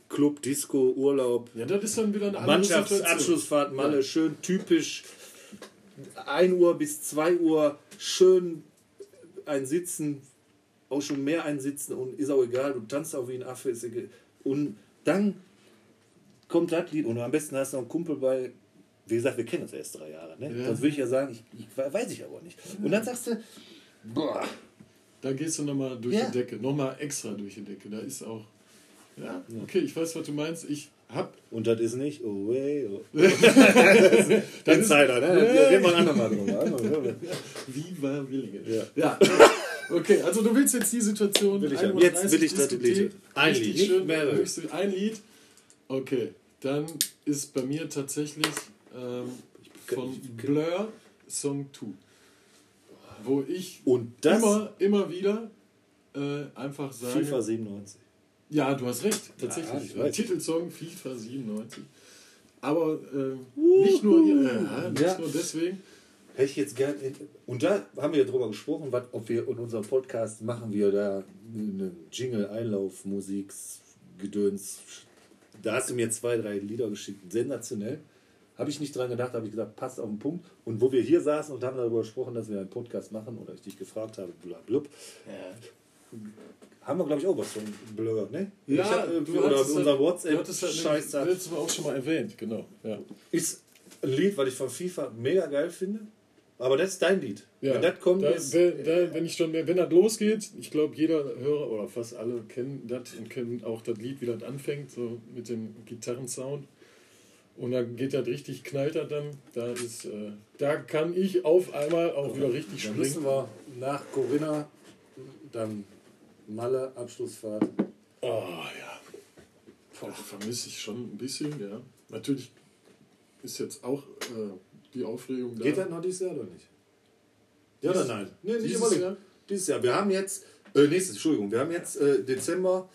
Club, Disco, Urlaub, Ja, das ist dann wieder eine andere. Mannschaftsabschlussfahrt, Malle, Ja. schön typisch 1 Uhr bis 2 Uhr, schön ein Sitzen, auch schon mehr ein Sitzen und ist auch egal, du tanzt auch wie ein Affe, ist egal. Und dann kommt das Lied und am besten hast du noch einen Kumpel bei, wie gesagt, wir kennen uns erst drei Jahre, ne? Ja. Sonst würde ich ja sagen, ich, ich weiß ich aber nicht. Und dann sagst du, boah, Da gehst du nochmal durch Ja. die Decke, nochmal extra durch die Decke. Da ist auch. Ja, okay, ich weiß, was du meinst. Ich hab. und das ist nicht, oh way, oh. Das Insider, ne? Ja. Gehen wir ein andermal drüber. Viva Willingen. Ja. ja. Okay, also du willst jetzt die Situation. Will ich 1:30 haben. Jetzt will ich das. Lied. Ein Lied, schön, höchste- Ein Lied. Okay, dann ist bei mir tatsächlich ähm, von Blur Song 2. Wo ich immer, immer wieder äh, einfach sage. FIFA 97. Ja, du hast recht, tatsächlich. Ja. Titelsong FIFA 97. Aber äh, nicht nur ja, nicht Ja. nur deswegen. Hätte ich jetzt gern. Und da haben wir ja drüber gesprochen, was, ob wir in unserem Podcast machen wir da einen Jingle, Einlauf, Musik, Gedöns. Da hast du mir zwei, drei Lieder geschickt. Sensationell. Habe ich nicht dran gedacht, habe ich gesagt, passt auf den Punkt. Und wo wir hier saßen und haben darüber gesprochen, dass wir einen Podcast machen oder ich dich gefragt habe, blablub, haben wir, glaube ich, auch was von Blur, ne? ich hab, äh, oder hattest unser halt- WhatsApp du hattest halt da. letztes Mal auch schon mal erwähnt, genau. Ja. Ist ein Lied, was ich von FIFA mega geil finde. Aber das ist dein Lied. Ja, Wenn das kommt, da, ist, da, da, wenn ich schon, wenn das losgeht, ich glaube, jeder Hörer oder fast alle kennen das und kennen auch das Lied, wie das anfängt, so mit dem Gitarrensound. Und dann geht das richtig, knallt das dann. Da ist, äh, da kann ich auf einmal auch wieder richtig Dann müssen springen. wir nach Corinna, dann Malle, Abschlussfahrt. Oh ja. Vermisse ich schon ein bisschen, ja. Natürlich ist jetzt auch äh, die Aufregung da. Geht das noch dieses Jahr oder nicht? Ja Dies- oder nein? Nee, nicht dieses überlegen. Jahr? Dieses Jahr. Wir haben jetzt, äh, nächstes, Entschuldigung, wir haben jetzt äh, Dezember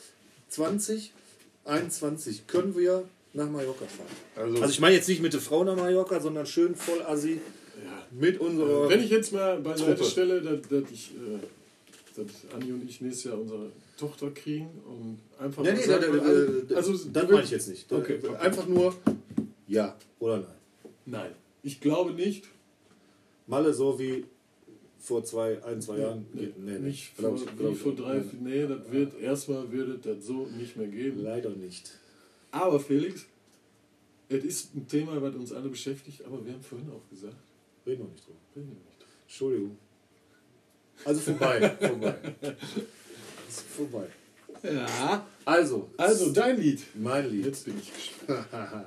2021. Können wir nach Mallorca fahren? Also, Also ich meine jetzt nicht mit der Frau nach Mallorca, sondern schön voll assi ja. mit unserer... Wenn ich jetzt mal beiseite Truppe. stelle, dass, dass, ich, äh, dass Anni und ich nächstes Jahr unsere Tochter kriegen und einfach Nee, nee, sagen, da, da, also, da, also das du meine ich jetzt nicht. Okay, okay. Einfach nur ja oder nein. Nein, ich glaube nicht. Malle so wie vor zwei, ein, zwei Jahren. Nee, nee, nee. nicht Glaub vor, ich- glaub wie ich vor drei, Nee. nee, das wird, erstmal wird es das so nicht mehr geben. Leider nicht. Aber Felix, es ist ein Thema, was uns alle beschäftigt, aber wir haben vorhin auch gesagt, Reden wir nicht drüber. Reden wir nicht. Entschuldigung. Also vorbei. vorbei. Ist vorbei. Ja. Also, Also dein Lied. mein Lied. Jetzt bin ich gespannt.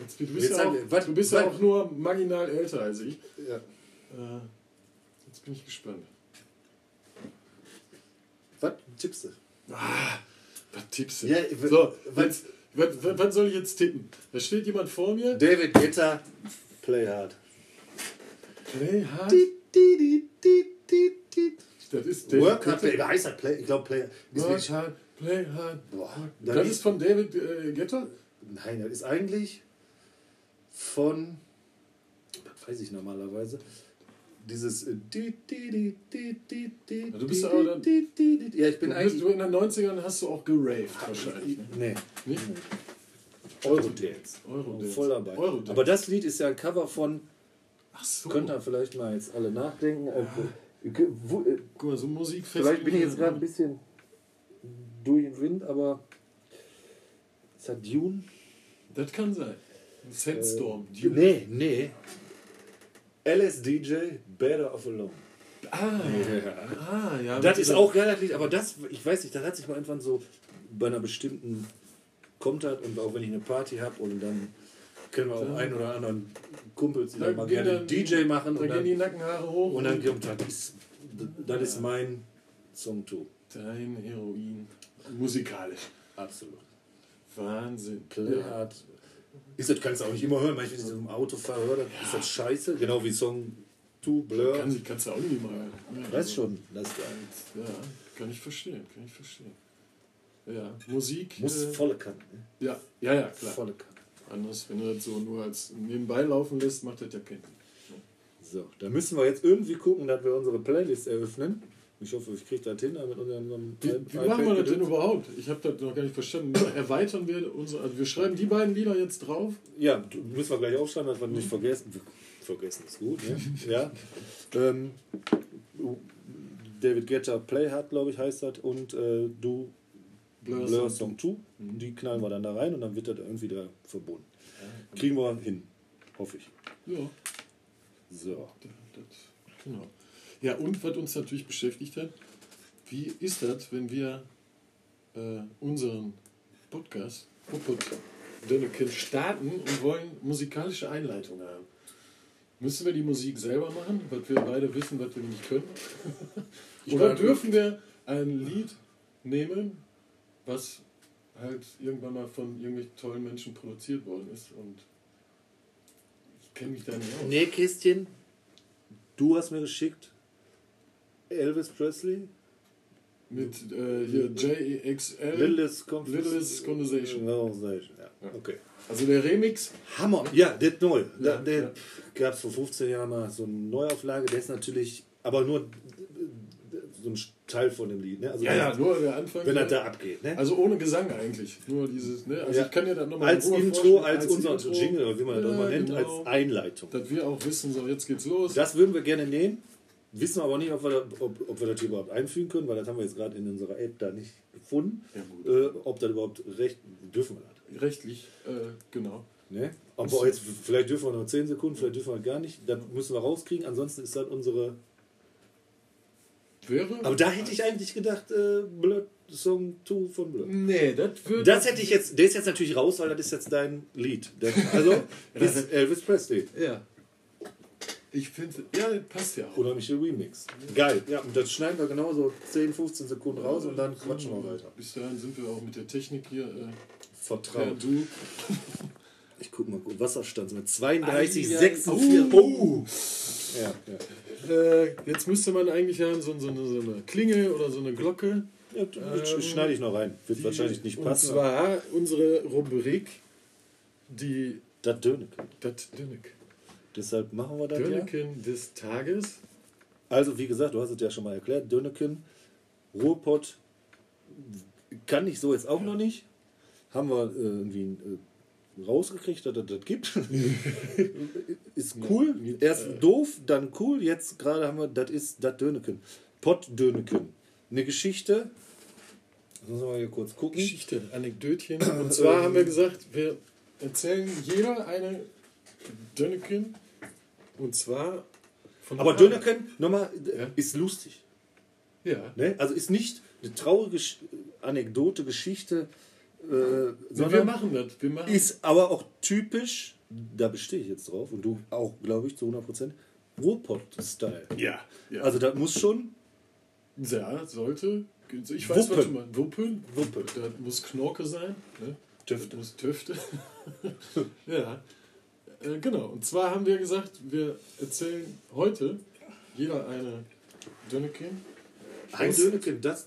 Jetzt, du bist, Jetzt ja auch, was- du bist ja auch nur marginal älter als ich. Ja. Äh, jetzt bin ich gespannt. Was tippst du? Ah, was tippst du? Ja, so, was- was, was, was soll ich jetzt tippen? Da steht jemand vor mir. David Guetta, Play Hard. Play hard. Di, di, di, Das ist David Work Hard. Play, heißt das Play? Ich glaube Play. Work hard, play hard. boah, Das dann ist von David äh, Guetta? Nein, das ist eigentlich von, das weiß ich normalerweise, dieses äh, di, di, di, di, di, di, Ja, du bist aber dann- di, di, di, di. Ja, ich bin Du, bist, eigentlich. du in den 90ern hast du auch geraved wahrscheinlich. Ne? Nee, Nicht? Eurodance. Eurodance. Voll dabei. Eurodance. Aber das Lied ist ja ein Cover von, Ach so. könnt ihr vielleicht mal jetzt alle nachdenken. äh, wo- äh, Guck mal, so Musik Vielleicht bin ich jetzt gerade ein bisschen durch den Wind, aber ist das Dune? Das kann sein. Sandstorm. Äh, Dune. nee, nee. LSDJ, Better Off Alone. Ah, ah, ja. Das ist auch relativ, aber das, ich weiß nicht, das hat sich mal irgendwann so bei einer bestimmten kommt hat und auch wenn ich eine Party habe und dann kennen wir auch einen oder anderen Kumpels, die Da dann mal gerne dann- DJ machen Da und gehen die dann, Nackenhaare hoch. und dann kommt das ist, das ist mein Song too. Dein Heroin. Musikalisch. Absolut. Wahnsinn. Play Ja. hard. Ist das kannst du auch nicht immer hören, manchmal wenn ich so im Auto fahre, dann ist das scheiße, genau wie Song 2 Blur. Kann, kannst du auch nie mal. Ja, Weiß schon, das Ja, kann ich verstehen, kann ich verstehen. Ja, Musik. muss äh, volle Kanne. Ne? ja, ja, ja, klar. Volle Kanne. Anders, wenn du das so nur als nebenbei laufen lässt, macht das ja keinen. So, da müssen wir jetzt irgendwie gucken, dass wir unsere Playlist eröffnen. Ich hoffe, ich kriege das hin mit unserem Wie, wie machen wir das denn überhaupt? Ich habe das noch gar nicht verstanden. Erweitern wir unsere. Also wir schreiben die beiden Lieder jetzt drauf. Ja, müssen wir gleich aufschreiben, dass wir nicht vergessen. Vergessen ist gut, ne? ja. Ähm, David Guetta Play Hard, glaube ich, heißt das. Und äh, du Blur Blur, Song Song 2. Die knallen wir dann da rein und dann wird das irgendwie da verbunden. Kriegen wir hin. Hoffe ich. Ja, So. das, genau. Ja, und was uns natürlich beschäftigt hat, wie ist das, wenn wir äh, unseren Podcast, Popot Dönneken, starten und wollen musikalische Einleitung haben? Müssen wir die Musik selber machen, weil wir beide wissen, was wir nicht können? Oder dürfen wir ein Lied nehmen, was halt irgendwann mal von irgendwelchen tollen Menschen produziert worden ist und ich kenne mich da nicht aus. Nee, Kästchen, du hast mir geschickt Elvis Presley, Mit äh, hier JXL. Littlest, Littlest Conversation. Conversation, Ja. Ja. Okay. Also der Remix. Hammer. Ja, der ist neu. Ja, der ja. gab es vor 15 Jahren mal so eine Neuauflage. Der ist natürlich, aber nur so ein Teil von dem Lied. Ne? Also Ja, ja, nur der Anfang. wenn ja. er da abgeht. Ne? Also ohne Gesang eigentlich. Nur dieses, ne? Also Ja. ich kann dir das nochmal als Intro, als, unser Jingle, oder wie man das Ja, auch immer nennt, genau. als Einleitung. Dass wir auch wissen, so jetzt geht's los. Das würden wir gerne nehmen. Wissen aber nicht, ob wir, da, ob, ob wir das hier überhaupt einfügen können, weil das haben wir jetzt gerade in unserer App da nicht gefunden. Ja. Äh, ob das überhaupt recht dürfen wir das. Rechtlich, äh, genau. Ne? Aber jetzt, vielleicht dürfen wir noch 10 Sekunden, vielleicht dürfen wir gar nicht. Das müssen wir rauskriegen. Ansonsten ist das unsere. Wäre. Aber da hätte ich eigentlich gedacht, äh, Blood Song 2 von Blood. Nee, das würde. Das hätte ich jetzt, der ist jetzt natürlich raus, weil das ist jetzt dein Lied. Der- Also ist Elvis Presley. Ja. Ich finde, ja, das passt ja auch. Unheimlicher Remix. Geil. Ja, und das schneiden wir genauso 10, 15 Sekunden raus und dann quatschen wir weiter. Bis dahin sind wir auch mit der Technik hier. Äh, Vertraut. du. Ich guck mal, gut, Wasserstand mit 32, Ei, ei, 46. Oh. Ja, ja. Äh, jetzt müsste man eigentlich haben so, so, eine, so eine Klingel oder so eine Glocke. ja das schneide ich noch rein. Wird wahrscheinlich nicht Und passen. zwar unsere Rubrik, die Das Döneken. das Dönnek. Deshalb machen wir das ja. Dönneken des Tages. Also, wie gesagt, du hast es ja schon mal erklärt, Döneken, Ruhrpott, kann ich so jetzt auch noch nicht. Haben wir äh, irgendwie äh, rausgekriegt, dass es das gibt. ist cool. Erst äh, doof, dann cool. Jetzt gerade haben wir, das ist das Döneken. Pott Döneken. Eine Geschichte. Das müssen wir mal hier kurz gucken. Geschichte, Anekdötchen. Und zwar haben wir gesagt, wir erzählen jeder eine Dönneken. Und zwar Von Aber der Dönerken, nochmal, Ja. ist lustig. Ja. Ne? Also ist nicht eine traurige Anekdote, Geschichte, äh, wir sondern machen das. Wir machen ist aber auch typisch, da bestehe ich jetzt drauf und du auch, glaube ich, zu 100%, Ruhrpott-Style. Ja. ja. Also das muss schon ja, sollte. Ich weiß, was Wuppen. du meinst. Wuppen. Wuppe. Da muss Knorke sein. Ne? Töfte. Das muss Töfte. ja. Äh, genau. Und zwar haben wir gesagt, wir erzählen heute jeder eine Dönneken. Ein Döneken, das,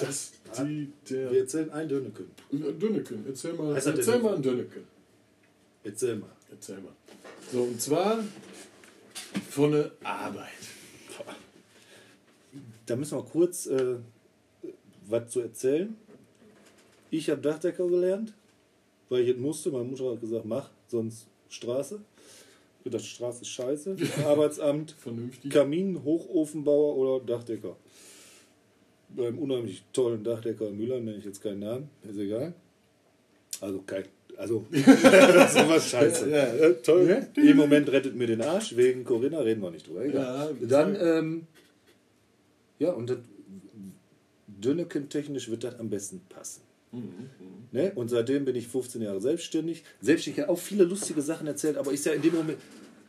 Das die, der wir erzählen ein Döneken. Dönneken. Erzähl mal, Heißt das erzähl denn- mal ein Dönneken. Erzähl mal. Erzähl mal. So, und zwar von der Arbeit. Da müssen wir kurz äh, was zu erzählen. Ich habe Dachdecker gelernt, weil ich es musste. Meine Mutter hat gesagt, mach, sonst Straße. Ich dachte, Straße ist scheiße. Arbeitsamt, Vernünftig. Kamin, Hochofenbauer oder Dachdecker. Beim unheimlich tollen Dachdecker in Mülheim nenne ich jetzt keinen Namen, ist egal. Also kein, also das ist was scheiße. Ja, äh, toll. Im Moment rettet mir den Arsch, wegen Corinna reden wir nicht drüber. Egal. Ja, Dann, ähm, ja, und das, Dönneken-technisch wird das am besten passen. Ne? Und seitdem bin ich 15 Jahre selbstständig. Selbstständig auch viele lustige Sachen erzählt, aber ist ja in dem Moment,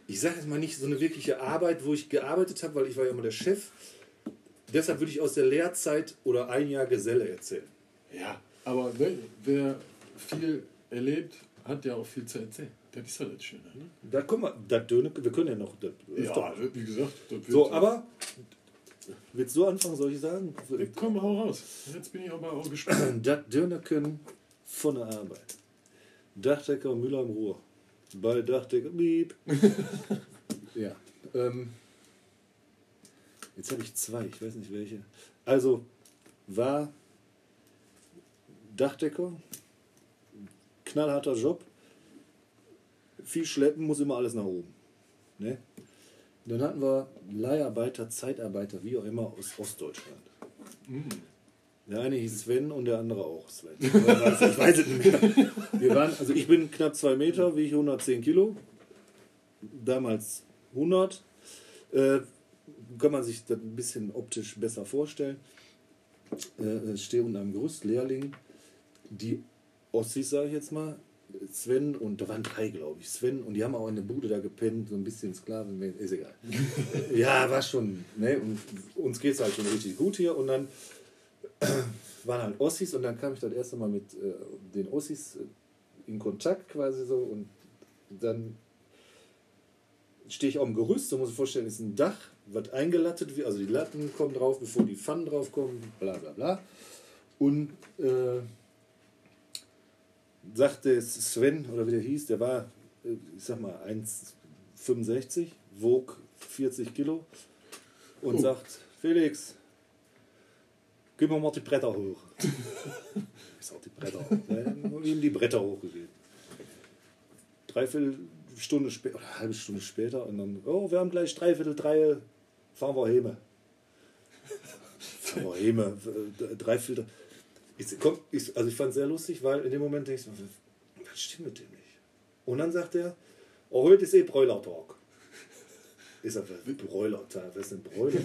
ich sage jetzt mal nicht so eine wirkliche Arbeit, wo ich gearbeitet habe, weil ich war ja immer der Chef. Deshalb würde ich aus der Lehrzeit oder ein Jahr Geselle erzählen. Ja, aber ne, wer viel erlebt, hat ja auch viel zu erzählen. Das ist ja das Schöne. Ne? Da kommen wir, das Dönneken, wir können ja noch. Das Ja, wie gesagt, das wird so, aber willst du anfangen, soll ich sagen? Komm, hau raus. Jetzt bin ich aber auch gespannt. Das Dönerken von der Arbeit. Dachdecker Müller im Ruhr. Bei Dachdecker Miep. ja. Ähm, jetzt habe ich zwei, ich weiß nicht welche. Also war Dachdecker, knallharter Job, viel schleppen, muss immer alles nach oben. Ne? Dann hatten wir Leiharbeiter, Zeitarbeiter, wie auch immer aus Ostdeutschland. Der eine hieß Sven und der andere auch Sven. Ich weiß, ich weiß es nicht mehr. Wir waren, also ich bin knapp zwei Meter, wiege 110 Kilo. Damals 100. Äh, kann man sich das ein bisschen optisch besser vorstellen. Äh, ich stehe unter einem Gerüst, Lehrling. Die Ossis, sage ich jetzt mal, Sven und da waren drei, glaube ich. Sven und die haben auch in der Bude da gepennt, so ein bisschen Sklaven, ist egal. ja, war schon, ne? Und uns geht es halt schon richtig gut hier und dann waren halt Ossis und dann kam ich das erste Mal mit äh, den Ossis äh, in Kontakt quasi so und dann stehe ich auf dem Gerüst, so muss ich vorstellen, ist ein Dach, was eingelattet wird, also die Latten kommen drauf, bevor die Pfannen drauf kommen, bla bla bla. Und äh, sagte Sven, oder wie der hieß, der war, äh, ich sag mal, 1,65, wog 40 Kilo und Oh. sagt, Felix, gib mir mal die Bretter hoch. ich sag, die Bretter hoch. Dann ich ihm die Bretter hochgegeben. Dreiviertel Stunde später, oder eine halbe Stunde später, und dann, oh, wir haben gleich dreiviertel drei, fahren wir heim. fahren wir heim, äh, dreiviertel. Ich, komm, ich, also ich fand es sehr lustig, weil in dem Moment ich, so, was stimmt mit dem nicht? Und dann sagt er, oh, heute ist eh Bräulertag. Ich sage, Bräulertag, was ist denn Bräuler?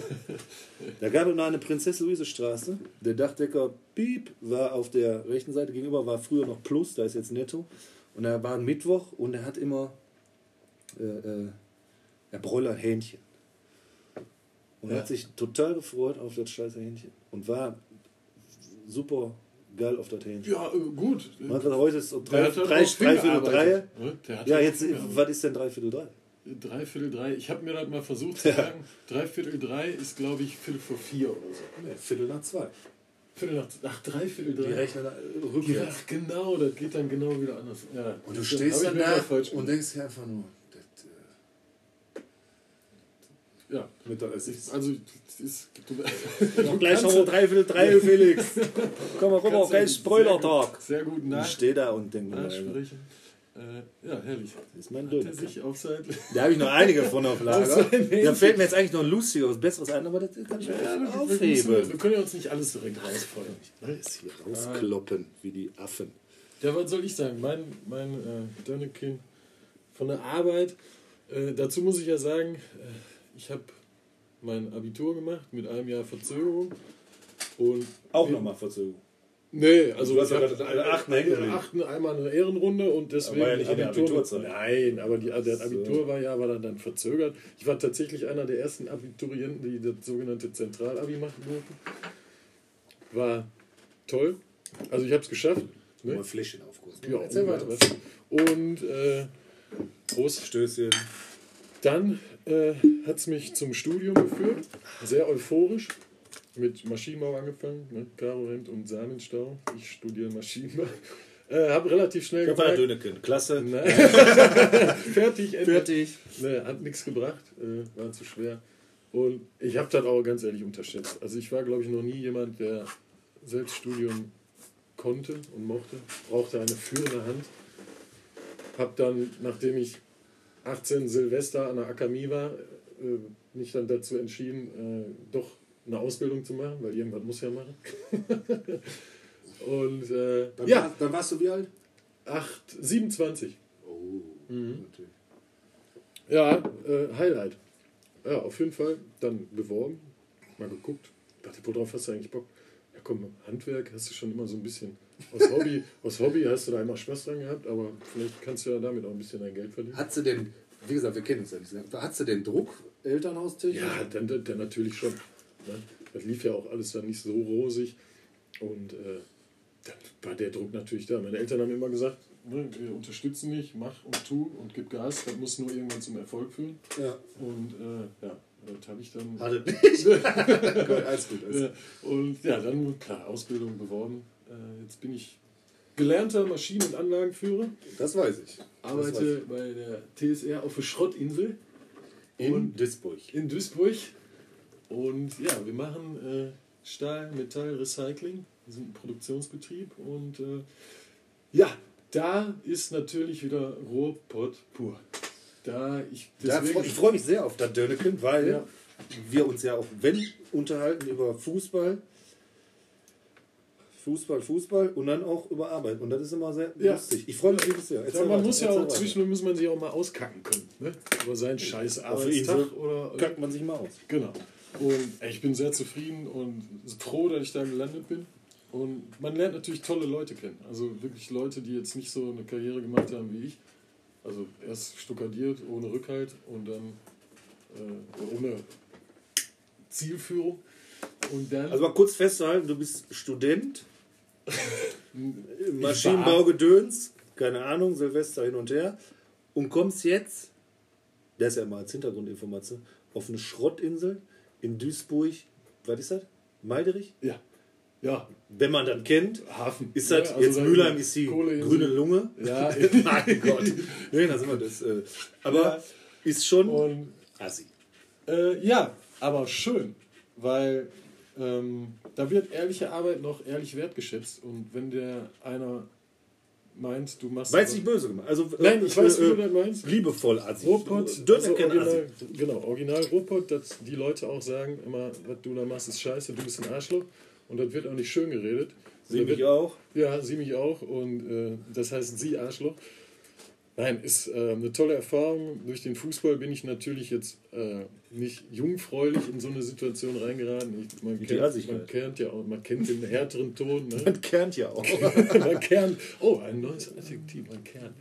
da gab es noch eine Prinzess-Luise-Straße. Der Dachdecker Piep war auf der rechten Seite gegenüber, war früher noch Plus, da ist jetzt Netto. Und da war ein Mittwoch und er hat immer äh, äh, er Bräuler Hähnchen. Und Ja. hat sich total gefreut auf das scheiße Hähnchen. Und war super geil auf das Hähnchen. Ja, äh, gut. Man hat heute ist um drei, hat halt drei, auch viel dreiviertel drei. ne? Ja, halt jetzt, was ist denn dreiviertel drei? Dreiviertel drei. Ich habe mir das mal versucht zu sagen. Dreiviertel drei ist, glaube ich, Viertel vor vier oder so. Nee, Viertel nach zwei. Viertel nach. Ach, Dreiviertel Die drei. rechnen äh, Ja, rückwärts. genau, das geht dann genau wieder anders. Ja, Und du stehst dann da und denkst dir einfach nur, das, Ja, äh, Mittagessen. also, das ist. Du, Noch gleich kannst noch dreiviertel drei, Felix. Komm mal rüber, gleich Spoiler-Tag. Sehr gut Ich nach, stehe da und denke mir, das nachsprechen. Äh, ja, herrlich. ist mein er Döner. sich auf sein. Da habe ich noch einige von auf Lager. Da fällt mir jetzt eigentlich noch ein lustigeres, besseres ein, aber das kann ich Ja, ja, wir, wir, aufheben. wir können ja uns nicht alles direkt rausfeuern. Alles hier rauskloppen, wie die Affen. Ja, was soll ich sagen? Mein, mein äh, Dönnekin von der Arbeit. Äh, dazu muss ich ja sagen, äh, ich habe mein Abitur gemacht mit einem Jahr Verzögerung. Und Auch nochmal Verzögerung. Nee, also Du hast ich ja gerade der achten hängen der achten einmal eine Ehrenrunde und deswegen war ja nicht in der Abitur- Abiturzeit. Nein, aber die, So. Abitur war ja war dann, dann verzögert. Ich war tatsächlich einer der ersten Abiturienten, die das sogenannte Zentralabi machen durften. War toll. Also ich habe es geschafft. Mal Ne? Fläschchen aufgucken. Ja, Erzähl und, weiter. und äh, Prost. Stößchen. Dann äh, hat es mich zum Studium geführt. Sehr euphorisch. Mit Maschinenbau angefangen, ne? Karohemd und Samenstau. Ich studiere Maschinenbau. Äh, habe relativ schnell der gemerkt, Döneken. Klasse. Nein. Fertig, Ende. Fertig. Ne, hat nichts gebracht, äh, war zu schwer. Und ich habe das auch ganz ehrlich unterschätzt. Also ich war, glaube ich, noch nie jemand, der Selbststudium konnte und mochte. Brauchte eine führende Hand. Hab dann, nachdem ich 18 Silvester an der Akademie war, äh, mich dann dazu entschieden, äh, doch eine Ausbildung zu machen, weil irgendwas muss ja machen. und äh, Dann, ja, war, dann warst du wie alt? 8, 27. Oh, Mhm. natürlich. Ja, äh, Highlight. Ja, auf jeden Fall. Dann beworben, mal geguckt. Dachte, worauf hast du eigentlich Bock? Ja, komm, Handwerk hast du schon immer so ein bisschen. Aus Hobby, aus Hobby hast du da immer Spaß dran gehabt, aber vielleicht kannst du ja damit auch ein bisschen dein Geld verdienen. Hat sie denn, wie gesagt, wir kennen uns ja nicht sehr, hat sie den Druck, Elternhaustechnisch? Ja, dann, dann, dann natürlich schon. Ne? Das lief ja auch alles dann nicht so rosig. Und äh, dann war der Druck natürlich da. Meine Eltern haben immer gesagt, ne, wir unterstützen dich, mach und tu und gib Gas. Das muss nur irgendwann zum Erfolg führen. Ja. Und äh, ja, das habe ich dann. Hatte nicht. Alles gut. Alles und ja, dann, klar, Ausbildung beworben. Äh, jetzt bin ich gelernter Maschinen- und Anlagenführer. Das weiß ich. Arbeite bei der TSR auf der Schrottinsel In Und- Duisburg. in Duisburg. Und ja, wir machen äh, Stahl, Metall, Recycling. Wir sind ein Produktionsbetrieb. Und äh, ja, da ist natürlich wieder Rohrpott pur. Da ich Da ich freue mich sehr auf das Döneken, weil Ja. wir uns ja auch, wenn, unterhalten über Fußball, Fußball, Fußball und dann auch über Arbeit. Und das ist immer sehr Ja. lustig. Ich freue mich wirklich sehr. Ja, man weiter, muss ja auch weiter. zwischendurch muss man sich auch mal auskacken können. Ne? Über seinen scheiß Arbeitstag oder. Kackt man sich mal aus. Genau. Und ey, ich bin sehr zufrieden und froh, dass ich da gelandet bin. Und man lernt natürlich tolle Leute kennen. Also wirklich Leute, die jetzt nicht so eine Karriere gemacht haben wie ich. Also erst stuckadiert, ohne Rückhalt und dann äh, ohne Zielführung. Und dann. Also mal kurz festzuhalten, du bist Student, Maschinenbaugedöns, keine Ahnung, Silvester hin und her und kommst jetzt, das ist ja mal als Hintergrundinformation, auf eine Schrottinsel in Duisburg, was ist das? Meiderich? ja. Ja, Wenn man dann kennt, Hafen. ist das, Ja, also jetzt Mülheim ist die grüne Lunge. Ja, mein Gott. Nee, da sind wir das. Äh, aber Ja. ist schon und assi. Äh, ja, aber schön, weil ähm, da wird ehrliche Arbeit noch ehrlich wertgeschätzt und wenn der einer meint, du machst. Weiß nicht böse gemacht. Also, Nein, äh, ich weiß, wie äh, du das meinst. Liebevoll assi. Ruhrpott, also kein original, genau, original Ruhrpott, dass die Leute auch sagen immer, was du da machst, ist scheiße, du bist ein Arschloch und das wird auch nicht schön geredet. Sie mich wird- auch. ja, sie mich auch. Und äh, das heißt, sie Arschloch. Nein, ist äh, eine tolle Erfahrung. Durch den Fußball bin ich natürlich jetzt äh, nicht jungfräulich in so eine Situation reingeraten. Ich, man, kennt, man kennt ja auch, man kennt den härteren Ton. Ne? Man kernt ja auch. man kernt. Oh, ein neues Adjektiv, man kernt.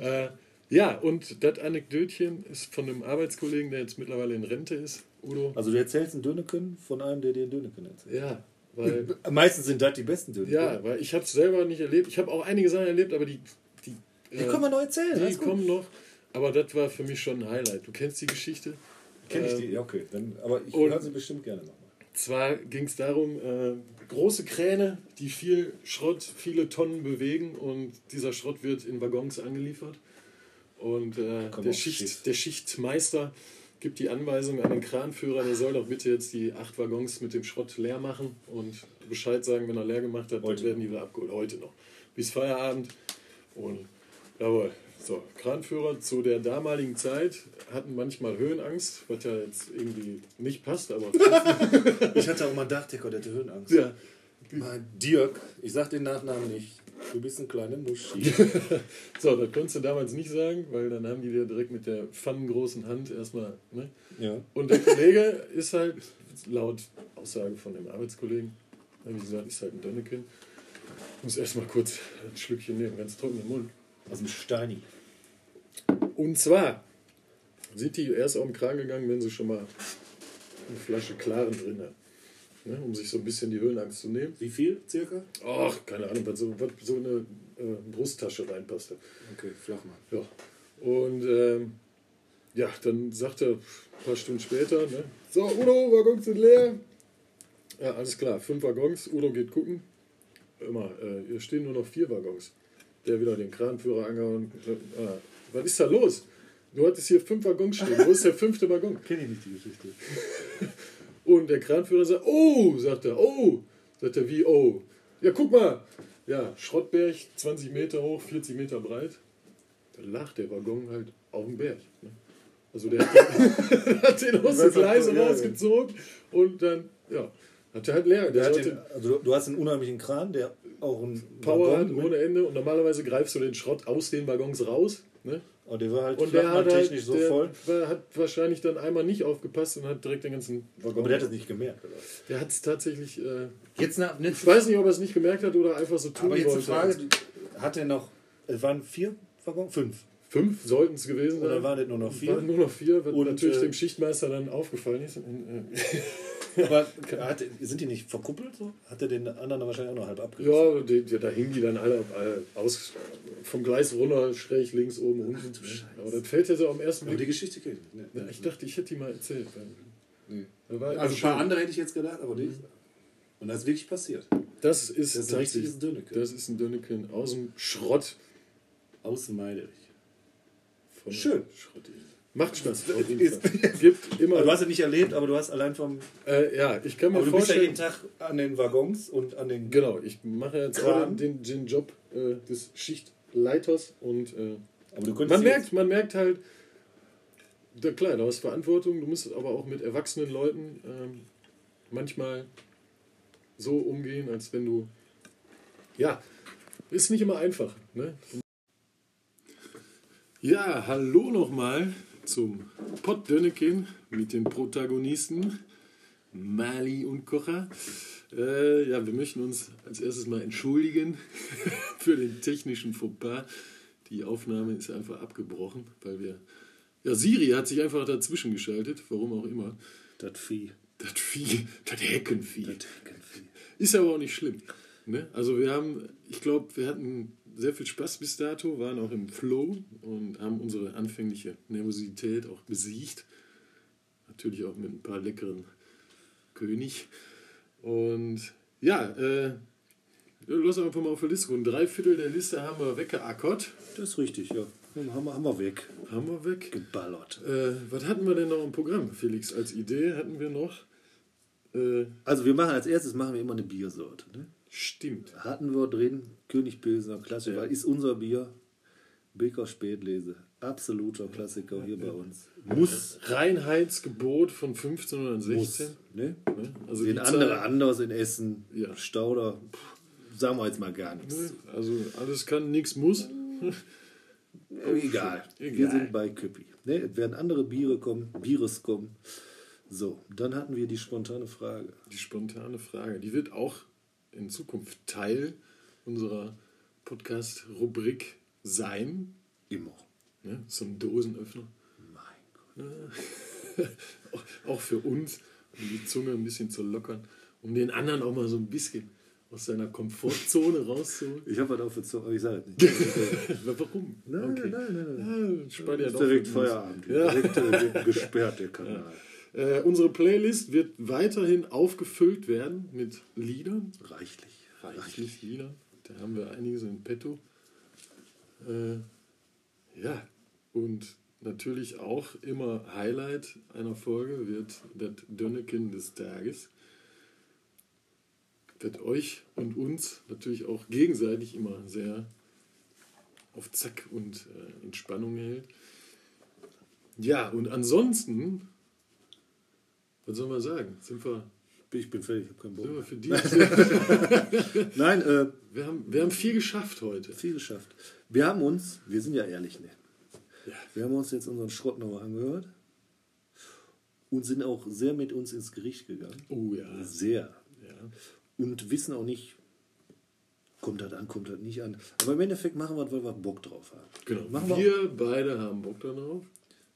Äh, ja, und das Anekdötchen ist von einem Arbeitskollegen, der jetzt mittlerweile in Rente ist, Udo. Also du erzählst einen Döneken von einem, der dir einen Döneken erzählt. Ja, weil Meistens sind das die besten Döneken. Ja, weil ich habe es selber nicht erlebt. Ich habe auch einige Sachen erlebt, aber die, die, Die äh, können wir noch erzählen. die kommen noch. Aber das war für mich schon ein Highlight. Du kennst die Geschichte. Kenn ich Ähm, die? Ja, okay. Dann, aber ich höre sie bestimmt gerne nochmal. Zwar ging es darum, äh, große Kräne, die viel Schrott, viele Tonnen bewegen und dieser Schrott wird in Waggons angeliefert. Und äh, der, Schicht, der Schichtmeister gibt die Anweisung an den Kranführer, der soll doch bitte jetzt die acht Waggons mit dem Schrott leer machen und Bescheid sagen, wenn er leer gemacht hat, Heute dann werden die wieder abgeholt. Heute noch. Bis Feierabend. Und jawohl. So, Kranführer zu der damaligen Zeit hatten manchmal Höhenangst, was ja jetzt irgendwie nicht passt, aber Ich hatte auch mal einen Dachdecker, der hatte Höhenangst. ja, Mein Dirk, ich sag den Nachnamen nicht. Du bist ein kleiner Muschi. So, das konntest du damals nicht sagen, weil dann haben die dir direkt mit der pfannengroßen Hand erstmal. Ne? ja. Und der Kollege ist halt, laut Aussage von dem Arbeitskollegen, ich gesagt, ist halt ein Dönnekin. Muss erstmal kurz ein Schlückchen nehmen, ganz trocken im Mund. Aus dem Steini. Und zwar sind die erst auf den Kragen gegangen, wenn sie schon mal eine Flasche Klaren drin hat. Ne, um sich so ein bisschen die Höhenangst zu nehmen. Wie viel circa? Ach, keine Ahnung, was so, was so eine äh, Brusttasche reinpasste. Okay, Flachmann. Ja. Und ähm, ja, dann sagt er ein paar Stunden später, ne, so Udo, Waggons sind leer. Ja, alles klar, fünf Waggons, Udo geht gucken. Immer, äh, hier stehen nur noch vier Waggons. Der wieder den Kranführer angehauen. Ah, was ist da los? Du hattest hier fünf Waggons stehen. Wo ist der fünfte Waggon? Kenne ich nicht die Geschichte. Und der Kranführer sagt, oh, sagt er, oh. Sagt er, wie, oh. Ja, guck mal. Ja, Schrottberg, 20 Meter hoch, 40 Meter breit. Da lag der Waggon halt auf dem Berg. Ne? Also der hat, den aus Ja, ja. rausgezogen und dann, ja, hat er halt leer. Der Der den, also du hast einen unheimlichen Kran, der auch einen Power Waggon mit- ohne Ende und normalerweise greifst du den Schrott aus den Waggons raus. Ne? Und der war halt Und der hat halt, technisch so der voll. war, hat wahrscheinlich dann einmal nicht aufgepasst und hat direkt den ganzen Waggon. Aber der hat es nicht gemerkt, oder? Der hat es tatsächlich. Äh, Jetzt nach, ich weiß nicht, ob er es nicht gemerkt hat oder einfach so tun aber jetzt wollte. Frage, hat er noch, es waren vier Waggons? Fünf. Fünf sollten es gewesen sein. Oder waren es nur noch vier? Waren nur noch vier, was Und, natürlich äh, dem Schichtmeister dann aufgefallen ist. Äh, Aber hat, sind die nicht verkuppelt so? Hat er den anderen wahrscheinlich auch noch halb abgerissen? ja, die, die, da hingen die dann alle äh, aus, vom Gleis runter, schräg links, oben, unten. Aber das fällt ja so am ersten Aber die Blick. Geschichte kenne ich nicht. Ja, ich dachte, ich hätte die mal erzählt. Nee. Also ein paar andere hätte ich jetzt gedacht, aber nicht. Und das ist wirklich passiert. Das ist, Das ist ein richtiges tatsächlich- Dönneke. Das ist ein Dönneken aus dem Schrott. Aus Meiderich. Schön. Schrott. Macht Spaß. Fall. Gibt immer. Aber du hast es nicht erlebt, aber du hast allein vom. äh, ja, ich kann mir Aber du bist ja vorstellen. jeden Tag an den Waggons und an den. Genau, ich mache jetzt auch den, den Job äh, des Schichtleiters und äh, Aber du man merkt, man merkt halt, da, klar, du hast Verantwortung, du musst aber auch mit erwachsenen Leuten ähm, manchmal so umgehen, als wenn du, ja, ist nicht immer einfach. Ne? Ja, hallo nochmal zum Pott Dönnekin mit den Protagonisten Mali und Kocher. Äh, ja, wir möchten uns als erstes mal entschuldigen für den technischen Fauxpas. Die Aufnahme ist einfach abgebrochen, weil wir. Ja, Siri hat sich einfach dazwischen geschaltet, warum auch immer. Das Vieh. Das Vieh, das Heckenvieh. Das Heckenvieh. Ist aber auch nicht schlimm. Ne? Also wir haben, ich glaube, wir hatten sehr viel Spaß bis dato, waren auch im Flow und haben unsere anfängliche Nervosität auch besiegt. Natürlich auch mit ein paar leckeren König. Und ja, äh, lass einfach mal auf der Liste gucken. Drei Viertel der Liste haben wir weggeackert. Das ist richtig, ja. Haben wir, haben wir weg. Haben wir weg. Geballert. Äh, was hatten wir denn noch im Programm, Felix? Als Idee hatten wir noch. Äh, Also wir machen als erstes machen wir immer eine Biersorte. Ne? Stimmt. Hatten wir drin, König Pilsner, Klassiker, Ja. ist unser Bier. Beker Spätlese, absoluter Klassiker hier bei uns. Muss, Reinheitsgebot von 1516. muss. Ne? Ne? Also Den andere Zahl- anders in Essen, Ja. Stauder, pff, sagen wir jetzt mal gar nichts. Ne? Also alles kann, nichts muss. Egal. Wir Egal. sind bei Köppi. Ne? Es werden andere Biere kommen, Bieres kommen. So, dann hatten wir die spontane Frage. Die spontane Frage, die wird auch in Zukunft Teil unserer Podcast-Rubrik sein. Immer. Ne? So ein Dosenöffner. Mein Gott. Auch- Auch für uns, um die Zunge ein bisschen zu lockern, um den anderen auch mal so ein bisschen aus seiner Komfortzone rauszuholen. Ich habe was auf der Zunge, aber ich sage nicht. Warum? Nein, Okay. nein, nein, nein. Ja, Ist doch direkt. Feierabend. Ja. Direkt äh, gesperrt, der Kanal. Äh, unsere Playlist wird weiterhin aufgefüllt werden mit Liedern, Reichlich. reichlich Liedern. Da haben wir einiges in petto. Äh, ja, und natürlich auch immer Highlight einer Folge wird das Dönneken des Tages. Wird euch und uns natürlich auch gegenseitig immer sehr auf Zack und äh, in Spannung hält. Ja, und ansonsten, was soll man sagen? Sind wir Ich bin fertig, ich habe keinen Bock. Mehr. für die, Nein, äh, wir, haben, wir haben viel geschafft heute. viel geschafft. Wir haben uns, wir sind ja ehrlich, ne? Ja. Wir haben uns jetzt unseren Schrott nochmal angehört und sind auch sehr mit uns ins Gericht gegangen. Oh ja. Sehr. ja. Und wissen auch nicht, kommt das an, kommt das nicht an. Aber im Endeffekt machen wir es, weil wir Bock drauf haben. Genau. Machen wir, wir beide haben Bock darauf.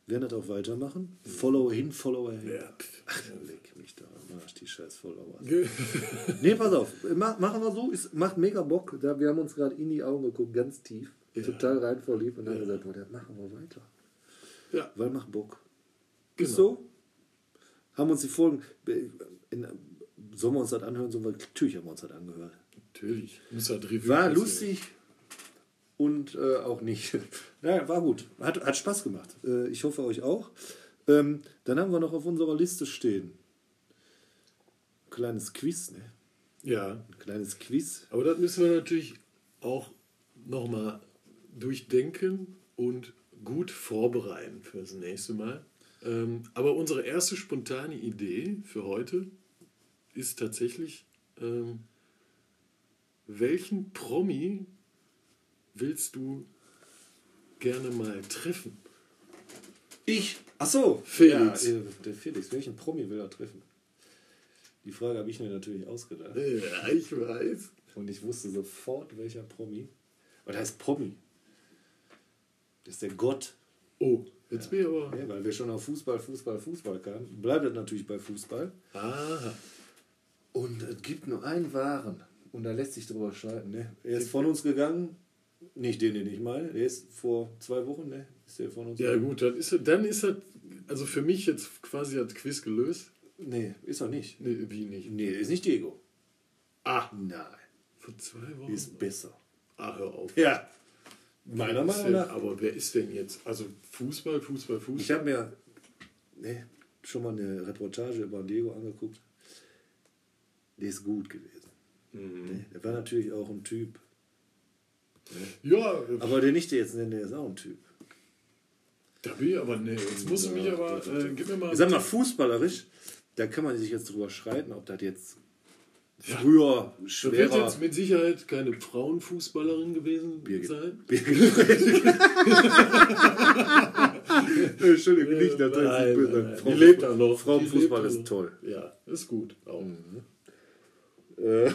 Werden das auch weitermachen. Follower hin, Follower her. Ja. Ach, leck mich da am Arsch, die scheiß Follower. Nee, pass auf. Ma- machen wir so. Es macht mega Bock. Da, wir haben uns gerade in die Augen geguckt, ganz tief. Ja. Total rein verliebt und haben gesagt, oh, machen wir weiter. Ja, Weil macht Bock. genau. Ist so. Haben uns die Folgen. In, sollen wir uns das anhören? Sollen wir, natürlich haben wir uns das angehört. Natürlich. Halt War lustig und äh, auch nicht. ja, war gut. Hat, hat Spaß gemacht. Äh, ich hoffe euch auch. Ähm, dann haben wir noch auf unserer Liste stehen. Kleines Quiz, ne? Ja, Ein kleines Quiz. aber das müssen wir natürlich auch nochmal durchdenken und gut vorbereiten für das nächste Mal. Ähm, aber unsere erste spontane Idee für heute ist tatsächlich, ähm, welchen Promi willst du gerne mal treffen? Ich? Ach so. Felix. Ja, der Felix. Welchen Promi will er treffen? Die Frage habe ich mir natürlich ausgedacht. Ja, ich weiß. Und ich wusste sofort, welcher Promi. Und heißt Promi. Das ist der Gott. Oh, jetzt bin ich aber. Ja, weil wir schon auf Fußball, Fußball, Fußball kamen. Bleibt das natürlich bei Fußball. Aha. Und es gibt nur einen Wahren. Und da lässt sich drüber streiten. Ne? Er ist von uns gegangen. Nicht den, den ich meine. Der ist vor zwei Wochen, ne? Ist der von uns Ja gut, dann ist er, dann ist er, also für mich jetzt quasi das Quiz gelöst. Nee, ist er nicht. Nee, wie nicht? Nee, ist nicht Diego. Ah, Nein. vor zwei Wochen. Ist besser. ah, hör auf. Ja. Meiner Meinung nach. Aber wer ist denn jetzt? Also Fußball, Fußball, Fußball. Ich habe mir ne, schon mal eine Reportage über Diego angeguckt. Der ist gut gewesen. Ne? Der war natürlich auch ein Typ. Ja, Aber der nicht, der jetzt nennen, der ist auch ein Typ. da bin ich aber, nee, jetzt musst du mich Ja, aber, äh, gib mir mal. Ich sag mal, fußballerisch, da kann man sich jetzt drüber streiten, ob das jetzt früher da wird schwerer. jetzt mit Sicherheit keine Frauenfußballerin gewesen Birgit. sein. Entschuldigung, nicht, das Nein, ich bin nein, ein nein. Frauen- Die lebt auch noch. Frauenfußball ist toll. Ja, ist gut. Auch. Äh,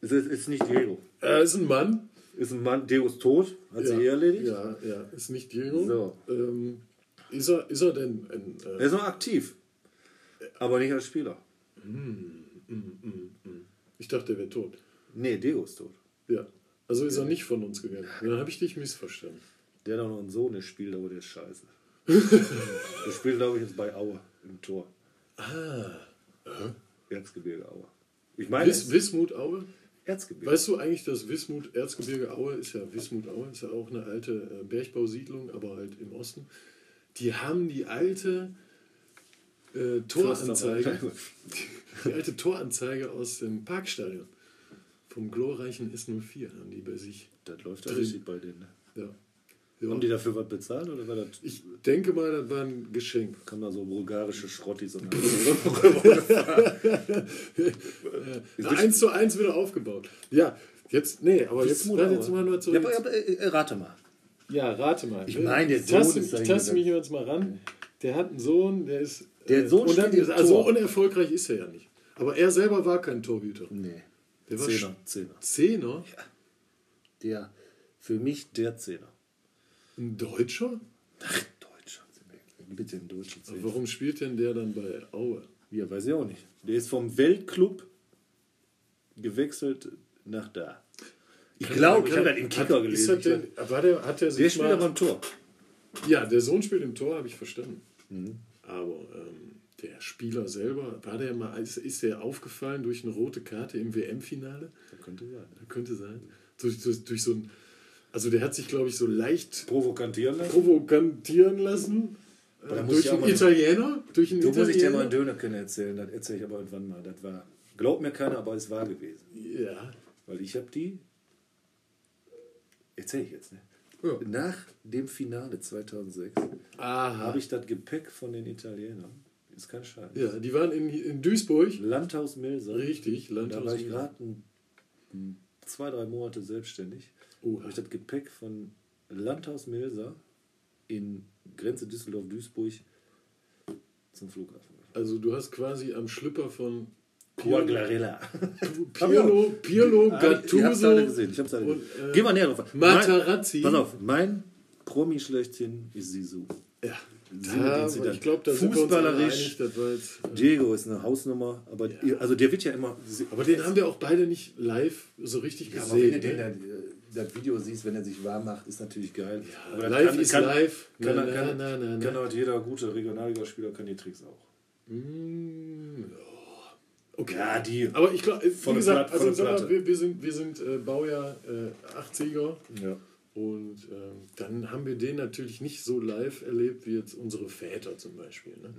es ist, ist nicht Diego. Er ist ein Mann. Ist ein Mann, Diego ist tot, hat ja, sich eh erledigt. Ja, ja, ist nicht Diego. So. Ähm, ist, er, ist er denn ein. Er Äh, ist noch aktiv, aber nicht als Spieler. ich dachte, er wäre tot. Nee, Diego ist tot. Ja. Also ist er nicht von uns gegangen. Dann habe ich dich missverstanden. Der hat auch noch einen Sohn, der spielt, aber der ist scheiße. der spielt, glaube ich, jetzt bei Aue im Tor. Ah. Erzgebirge Aue. Ich meine, Wis, Wismut Aue? Erzgebirge. Weißt du eigentlich, dass Wismut, Erzgebirge Aue ist ja Wismut Aue, ist ja auch eine alte äh, Bergbausiedlung, aber halt im Osten. Die haben die alte äh, Toranzeige, die alte Toranzeige aus dem Parkstadion vom glorreichen S04 haben die bei sich. Das läuft ja richtig bei denen. Ne? Ja. Ja. Haben die dafür was bezahlt oder war das, Ich denke mal, das war ein Geschenk. kam da so bulgarische Schrottis und Ja, eins zu eins wieder aufgebaut. Ja, jetzt, nee, aber jetzt, Aue. jetzt mal nur ja, zurück. aber, aber, äh, rate mal. Ja, rate mal. Ich meine, der Ich taste, Sohn ist ich taste mich jetzt mal ran. Der hat einen Sohn, der ist. Der Sohn und dann, im Also Tor. unerfolgreich ist er ja nicht. Aber er selber war kein Torhüter. Nee. Der war Zehner, Zehner. Zehner? Der, für mich der Zehner. Ein Deutscher? Ach, Deutscher. Bitte einen deutschen Aber warum spielt denn der dann bei Aue? Ja, weiß ich auch nicht. Der ist vom Weltclub gewechselt nach da. Ich glaube, ich habe das im Kicker hat, gelesen. Das denn, war der, hat der sich der spielt mal, aber im Tor. Ja, der Sohn spielt im Tor, habe ich verstanden. Mhm. Aber ähm, der Spieler selber, war der mal, ist, ist der aufgefallen durch eine rote Karte im WM-Finale? Das könnte sein. Könnte sein. Durch, durch, durch so ein, also der hat sich, glaube ich, so leicht Provokantieren lassen. provokantieren lassen. Da Äh, muss durch einen mal- Italiener? Durch einen So muss ich dir mal Italiener? einen Dönerkenne erzählen. Das erzähle ich aber irgendwann mal. Das war, glaubt mir keiner, aber es war gewesen. Ja. Weil ich habe die, erzähle ich jetzt, ne? Ja. Nach dem Finale 2006 Aha. habe ich das Gepäck von den Italienern Ist kein Scheiß. Ja, die waren in, in Duisburg. Landhaus Milser. Richtig, Da Landhaus. war ich gerade ein- zwei, drei Monate selbstständig. Oha. Habe ich das Gepäck von Landhaus Milser in Grenze Düsseldorf-Duisburg zum Flughafen. Also du hast quasi am Schlüpper von Coaglarella. Pirlo, Pirlo, Ich hab's alle Gattuso gesehen. Ich hab's alle und, gesehen. äh, Geh mal näher drauf. Materazzi. Mein, pass auf, mein Promi schlechthin ist Sisu. Ja, da, ich glaube, da sind wir uns alle Fußballerisch. einig, das jetzt, äh, Diego ist eine Hausnummer, aber also der wird ja immer. Aber den haben wir auch beide nicht live so richtig Ja, aber wenn gesehen. den, ne? äh, das Video siehst, wenn er sich warm macht, ist natürlich geil. aber das live kann, ist kann, live. Kann, Na, kann, na, kann, na, kann halt jeder gute Regionalligaspieler kann die Tricks auch. Mm, ja. Okay. Ja, die. Aber ich glaube, wie Volle gesagt, Platte, also mal, wir, wir sind, wir sind äh, Baujahr äh, 80er Ja. und ähm, dann haben wir den natürlich nicht so live erlebt wie jetzt unsere Väter zum Beispiel. Ne?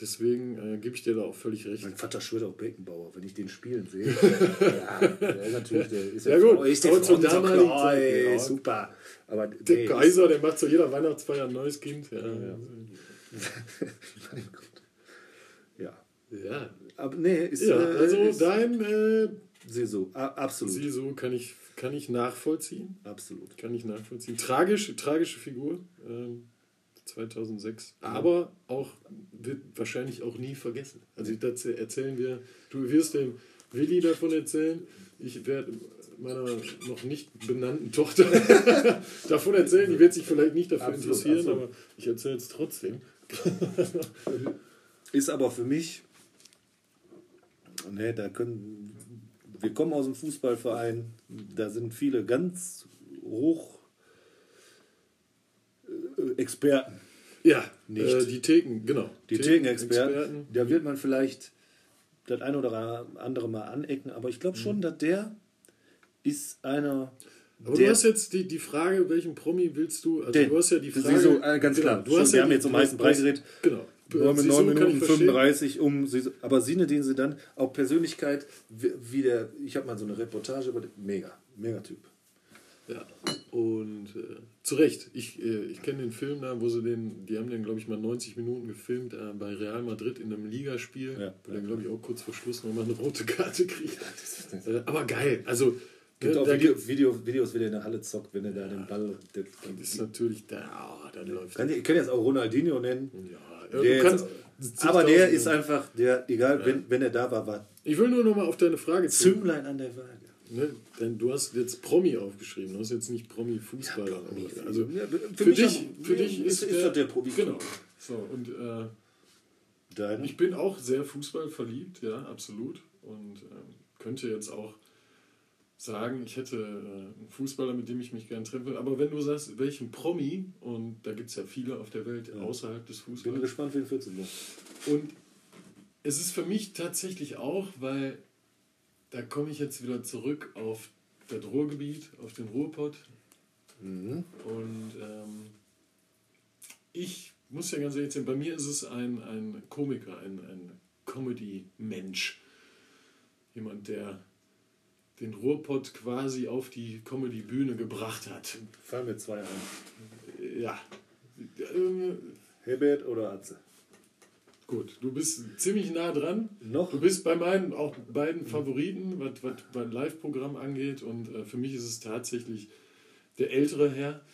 Deswegen äh, gebe ich dir da auch völlig recht. Mein Vater schwört auch Beckenbauer, wenn ich den spielen sehe. ja, der ist natürlich, der ist Ja gut, ist der Front, damaligen oh, Zeit, ey, ja. super. Aber Der nee, Kaiser, der macht zu jeder Weihnachtsfeier ein neues Kind. Ja, Mein Gott. Ja. ja. Aber nee, ist, ja äh, also ist, dein äh, Sisu, a- absolut. Sisu kann ich, kann ich nachvollziehen. Absolut. Kann ich nachvollziehen. Tragisch, tragische Figur. Ähm, 2006. Aber auch, wird wahrscheinlich auch nie vergessen. Also das erzählen wir, du wirst dem Willi davon erzählen. Ich werde meiner noch nicht benannten Tochter davon erzählen. Die wird sich vielleicht nicht dafür Absolut, interessieren, absolut. aber ich erzähle es trotzdem. Ist aber für mich, ne, da können, wir kommen aus dem Fußballverein, da sind viele ganz hoch Experten. Ja, Nicht. Äh, die Theken, genau. Die Thekenexperten, Experten. da wird man vielleicht das ein oder andere mal anecken, aber ich glaube schon, dass der ist einer. Aber der, du hast jetzt die, die Frage, welchen Promi willst du? Also Den. du hast ja die Frage. so, äh, ganz klar. Du Schon, hast wir ja haben jetzt um heißen Brei geredet. Genau. Mit Sisu 9 kann ich Minuten verstehen. 35 um sie- aber Sine, den sie dann auch Persönlichkeit wie wie der ich habe mal so eine Reportage über den, mega mega Typ Ja. Und äh, zu Recht, ich, äh, ich kenne den Film da, wo sie den, die haben den, glaube ich, mal 90 Minuten gefilmt äh, bei Real Madrid in einem Ligaspiel, Ja. wo der, glaube ich, auch kurz vor Schluss nochmal eine rote Karte kriegt. Äh, aber geil, also gibt ne, auch da Video, gibt, Video, Videos wie der in der Halle zockt wenn er da den Ball der, das ist natürlich, da, ah, dann läuft kann, ich kann jetzt auch Ronaldinho nennen. Ja, ja, Der kannst, jetzt- aber der ist einfach der egal wenn, wenn er da war war Ich will nur nochmal auf deine Frage zu. Zünglein an der Waage Ne? Denn du hast jetzt Promi aufgeschrieben, du hast jetzt nicht Promi-Fußballer. Promi. also Ja, für für, dich, aber- für dich ist, ist das der Promi. Genau. So, und äh, Dein, ich bin auch sehr Fußball verliebt, ja, absolut. Und ähm, könnte jetzt auch sagen, ich hätte äh, einen Fußballer, mit dem ich mich gerne treffen will. Aber wenn du sagst, welchen Promi, und da gibt es ja viele auf der Welt außerhalb des bin Fußballs, gespannt wen 14 Uhr und es ist für mich tatsächlich auch, weil da komme ich jetzt wieder zurück auf das Ruhrgebiet, auf den Ruhrpott. Mhm. Und ähm, ich muss ja ganz ehrlich sein, bei mir ist es ein, ein Komiker, ein, ein Comedy-Mensch. Jemand, der den Ruhrpott quasi auf die Comedy-Bühne gebracht hat. fallen mir zwei ein Ja. Ähm, Herbert oder Atze Gut, du bist ziemlich nah dran. noch Du bist bei meinen auch beiden Favoriten, was, was mein Live-Programm angeht. Und äh, für mich ist es tatsächlich der ältere Herr,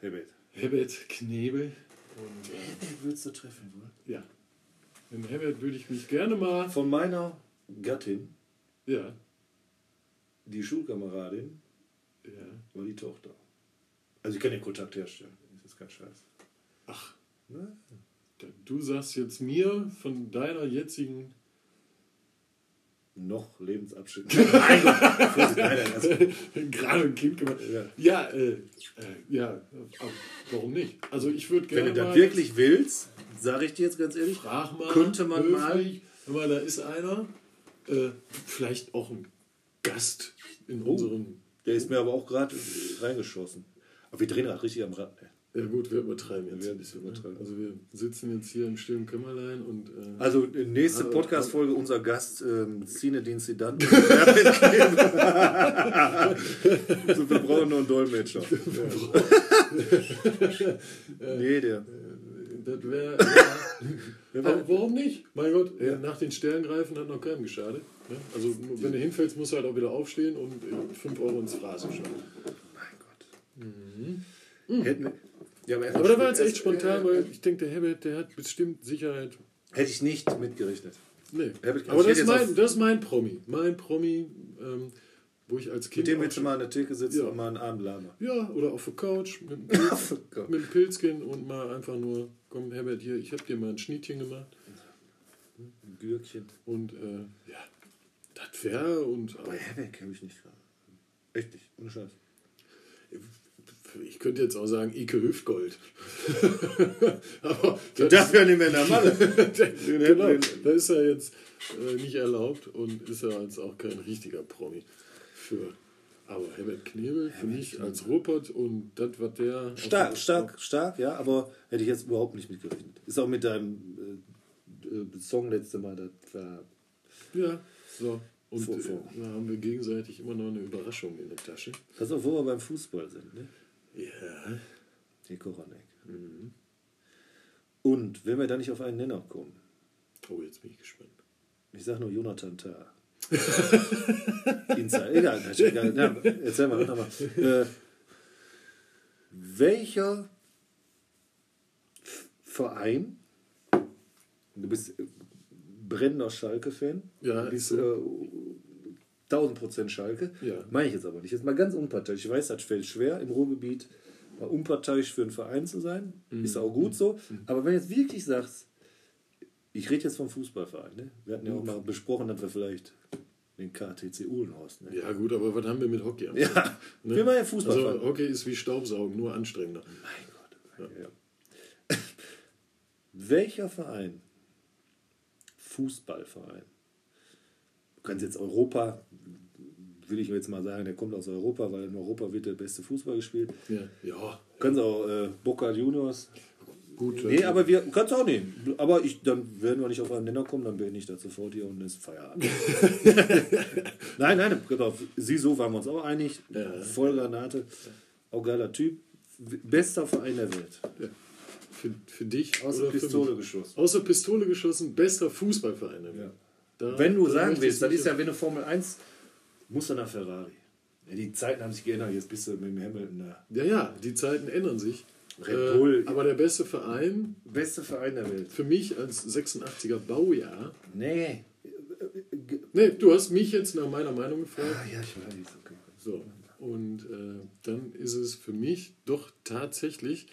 Herbert Herbert Knebel. Und äh, Herbert würdest du treffen wollen ja, mit Herbert würde ich mich gerne mal. von meiner Gattin Ja, die Schulkameradin ja. war die Tochter. Also ich kann den Kontakt herstellen. Das ist kein Scheiß. Ach, Ne? Du sagst jetzt mir von deiner jetzigen. Noch Lebensabschnitt. Nein, nein, nein, also, Gerade ein Kind gemacht. Ja. Ja, äh, äh, ja, warum nicht? Also ich würde wenn gerne. du das mal- wirklich willst, sage ich dir jetzt ganz ehrlich, Frag mal. Könnte man höflich. Hör mal, da ist einer. Äh, vielleicht auch ein Gast in Oh. unserem. der ist mir aber auch gerade reingeschossen. Aber wir drehen halt richtig am Rad. Ja, gut, wir übertreiben jetzt. Wir ein bisschen. übertreiben. Also, wir sitzen jetzt hier im stillen Kämmerlein und. Äh, Also nächste Podcast-Folge, unser Gast, ähm, Zinedine Zidane. so, wir brauchen nur einen Dolmetscher. nee, der. das wäre. Ja. Warum nicht? Mein Gott, äh, nach den Sternen greifen hat noch keinem geschadet. Ne? Also, wenn du hinfällst, musst du halt auch wieder aufstehen und 5 Euro ins Phrasen schauen. Mein Gott. Hätten wir, ja, aber, Aber da war jetzt echt spontan, äh, weil ich denke, der Herbert, der hat bestimmt Sicherheit. Hätte ich nicht mitgerechnet. Nee. Herbert, Aber das ist, mein, das ist mein Promi. Mein Promi, ähm, wo ich als Kind. Mit dem willst du schon- mal an der Theke sitzen Ja. und mal einen Abend labern. Ja, oder auf der Couch mit, einem Pilz, mit einem Pilzchen und mal einfach nur, komm Herbert, hier, ich habe dir mal ein Schnittchen gemacht. Ein Gürkchen. Und äh, ja, das wäre und Aber Herbert kenne ich nicht gerade. Echt nicht, ohne Scheiß. Ich könnte jetzt auch sagen, Ike Hüftgold. Aber das, Dafür nehmen wir in der Malle. genau, da ist er jetzt äh, nicht erlaubt und ist er jetzt auch kein richtiger Promi für. Aber Herbert Knebel für mich als Ruppert und das, was der. Stark, stark, stark, ja, aber hätte ich jetzt überhaupt nicht mitgerechnet. Ist auch mit deinem äh, äh, Song letzte Mal, das war. Ja, so. Und Vor- äh, vor. da haben wir gegenseitig immer noch eine Überraschung in der Tasche. Pass auf, wo wir beim Fußball sind, ne? Ja. Die Koranek. Und wenn wir da nicht auf einen Nenner kommen, Oh, jetzt bin ich gespannt. ich sag nur Jonathan Tah. Inside, egal, egal. Ja, erzähl mal, warte mal. Äh, welcher Verein, du bist brennender Schalke-Fan, Ja, bist ist äh, 1000 Prozent Schalke, Ja. meine ich jetzt aber nicht. Jetzt mal ganz unparteiisch. Ich weiß, das fällt schwer im Ruhrgebiet, mal unparteiisch für einen Verein zu sein. Mhm. Ist auch gut so. Aber wenn du jetzt wirklich sagst, ich rede jetzt vom Fußballverein, ne? wir hatten ja auch mal besprochen, dass wir vielleicht den KTC Uhlenhorst. Ne? Ja, gut, aber was haben wir mit Hockey? Ja, ne? wir machen ja Fußballverein. Also, Hockey ist wie Staubsaugen, nur anstrengender. Mein Gott. Ja. Welcher Verein, Fußballverein, kannst jetzt Europa, will ich jetzt mal sagen, der kommt aus Europa, weil in Europa wird der beste Fußball gespielt. Ja, ja. Kannst auch äh, Boca Juniors. gut. Nee, aber wir kannst auch nehmen. Aber ich, dann werden wir nicht auf einen Nenner kommen, dann bin ich da sofort hier und ist Feierabend. nein, nein, genau. Sie so waren wir uns auch einig. Ja. Vollgranate. Auch geiler Typ. Bester Verein der Welt. für, für dich für Pistole geschossen. Aus der Pistole geschossen, bester Fußballverein. der Welt. Ja. Da- Wenn du sagen willst, das ist ja, wenn du Formel 1, musst du nach Ferrari. Ja, die Zeiten haben sich geändert, jetzt bist du mit dem Hamilton da. Ja, ja, die Zeiten ändern sich. Red Bull. Äh, aber der beste Verein Beste Verein der Welt. für mich als 86er Baujahr. Nee. Ne, du hast mich jetzt nach meiner Meinung gefragt. Ah, ja, ich weiß. Okay. So. Und äh, dann ist es für mich doch tatsächlich,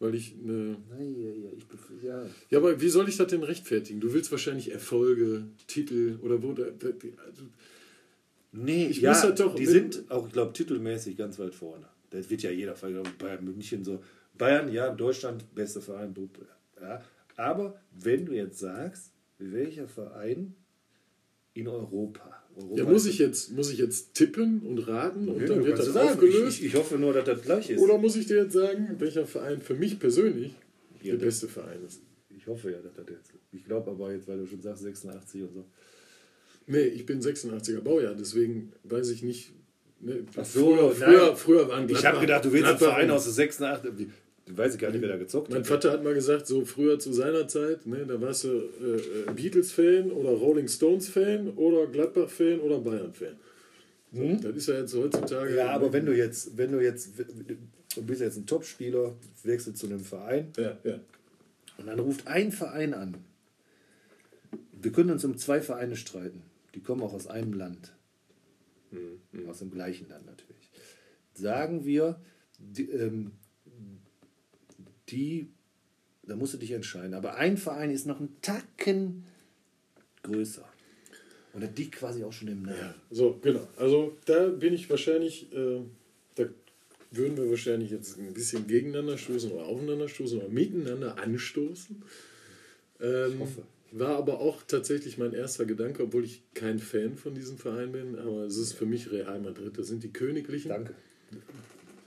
weil ich eine. Nein, ja, ja, ich bef- ja. Ja, aber wie soll ich das denn rechtfertigen? Du willst wahrscheinlich Erfolge, Titel oder wo. Da, da, also, Nee, Ich ja, muss das doch- die sind auch, ich glaube, titelmäßig ganz weit vorne. Das wird ja jeder Fall, Bayern München so. Bayern, ja, Deutschland, beste Verein, ja. Aber wenn du jetzt sagst, welcher Verein in Europa? Ja, muss ich, jetzt, muss ich jetzt tippen und raten und Ja, dann wird das aufgelöst? Ich, ich, ich hoffe nur, dass das gleich ist. Oder muss ich dir jetzt sagen, welcher Verein für mich persönlich Ja, der beste Verein ist? Ich hoffe ja, dass das jetzt. Ich glaube aber jetzt, weil du schon sagst, 86 und so. Nee, ich bin 86er Baujahr, deswegen weiß ich nicht. Ne, Ach so, früher, früher, früher waren Ich Gladbach- habe gedacht, du willst einen Verein aus der 86. Du weißt gar nicht, wer da gezockt Mein hat. Vater hat mal gesagt, so früher zu seiner Zeit, ne, da warst du äh, äh, Beatles-Fan oder Rolling Stones-Fan oder Gladbach-Fan oder Bayern-Fan. So, Das ist ja jetzt heutzutage. Hm? Ja, aber wenn du jetzt, wenn du jetzt, du bist jetzt ein Topspieler, wechselst zu einem Verein Ja, ja. und dann ruft ein Verein an. Wir können uns um zwei Vereine streiten. Die kommen auch aus einem Land. Aus dem gleichen Land natürlich. Sagen wir, die, ähm, die, da musst du dich entscheiden. Aber ein Verein ist noch einen Tacken größer. Und das liegt quasi auch schon im Namen. Ja, so, genau. Also da bin ich wahrscheinlich, äh, da würden wir wahrscheinlich jetzt ein bisschen gegeneinander stoßen oder aufeinander stoßen oder miteinander anstoßen. Ähm, hoffe. War aber auch tatsächlich mein erster Gedanke, obwohl ich kein Fan von diesem Verein bin, aber es ist für mich Real Madrid. Das sind die Königlichen. Danke.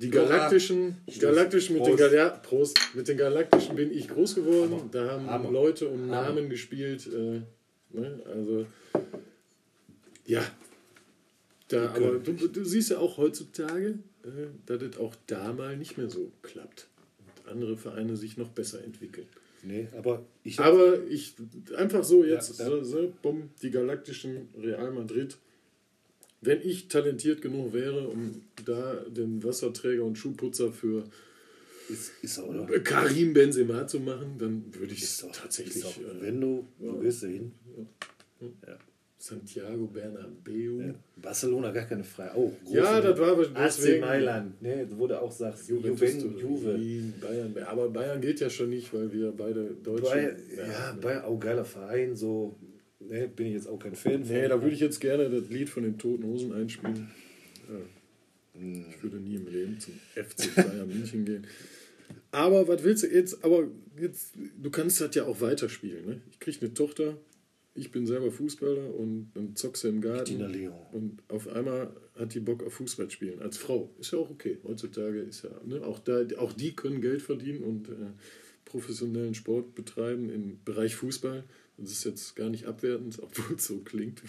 Die Galaktischen, Prost. Galaktischen mit den. Gal ja, Prost, mit den Galaktischen bin ich groß geworden. Hammer. Da haben Hammer. Leute um Hammer. Namen gespielt. Äh, ne? Also, ja. Da, aber du, du siehst ja auch heutzutage, äh, dass es auch da mal nicht mehr so klappt. Und andere Vereine sich noch besser entwickeln. Nee, aber ich Aber ich einfach so jetzt, Ja, So, so, bumm, die galaktischen Real Madrid. Wenn ich talentiert genug wäre, um da den Wasserträger und Schuhputzer für ist, ist auch? Karim Benzema zu machen, dann würde ich es tatsächlich auch, äh, wenn du, du gehst da hin. Santiago Bernabeu. Ja. Barcelona gar keine frei. Oh, Ja, das war AC deswegen. Mailand. Nee, wo du auch sagst, Juventus, Juven, Juve. Bayern. Aber Bayern geht ja schon nicht, weil wir beide Deutsche. Bayern, ja, Bayern, auch geiler Verein, so. Nee, bin ich jetzt auch kein Fan von. Nee, da würde ich jetzt gerne das Lied von den Toten Hosen einspielen. Ja. Ich würde nie im Leben zum FC Bayern München gehen. Aber was willst du jetzt? Aber jetzt, du kannst das ja auch weiterspielen. Ne? Ich kriege eine Tochter, ich bin selber Fußballer und dann zockst du im Garten. Leon. Und auf einmal hat die Bock auf Fußball spielen. Als Frau. Ist ja auch okay. Heutzutage ist ja, ne? auch, da, auch die können Geld verdienen und äh, professionellen Sport betreiben im Bereich Fußball. Das ist jetzt gar nicht abwertend, obwohl es so klingt.